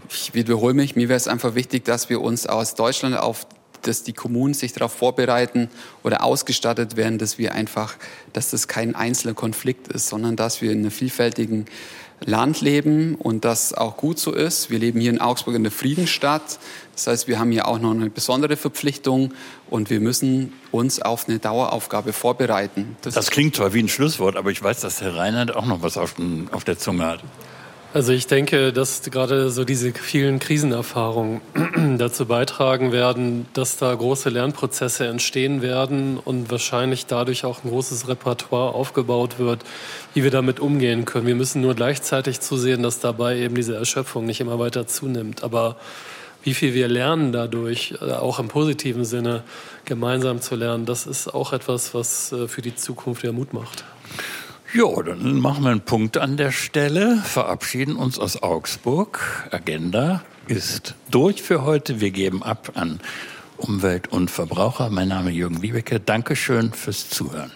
Ich wiederhole mich, mir wäre es einfach wichtig, dass wir uns aus Deutschland auf dass die Kommunen sich darauf vorbereiten oder ausgestattet werden, dass wir einfach, dass das kein einzelner Konflikt ist, sondern dass wir in einem vielfältigen Land leben und das auch gut so ist. Wir leben hier in Augsburg in der Friedensstadt. Das heißt, wir haben hier auch noch eine besondere Verpflichtung und wir müssen uns auf eine Daueraufgabe vorbereiten. Das, das klingt zwar wie ein Schlusswort, aber ich weiß, dass Herr Reinhardt auch noch was auf, den, auf der Zunge hat. Also ich denke, dass gerade so diese vielen Krisenerfahrungen dazu beitragen werden, dass da große Lernprozesse entstehen werden und wahrscheinlich dadurch auch ein großes Repertoire aufgebaut wird, wie wir damit umgehen können. Wir müssen nur gleichzeitig zusehen, dass dabei eben diese Erschöpfung nicht immer weiter zunimmt. Aber wie viel wir lernen dadurch, äh, auch im positiven Sinne gemeinsam zu lernen, das ist auch etwas, was äh, für die Zukunft ja Mut macht. Ja, dann machen wir einen Punkt an der Stelle, verabschieden uns aus Augsburg. Agenda ist durch für heute. Wir geben ab an Umwelt und Verbraucher. Mein Name ist Jürgen Wiebeke. Dankeschön fürs Zuhören.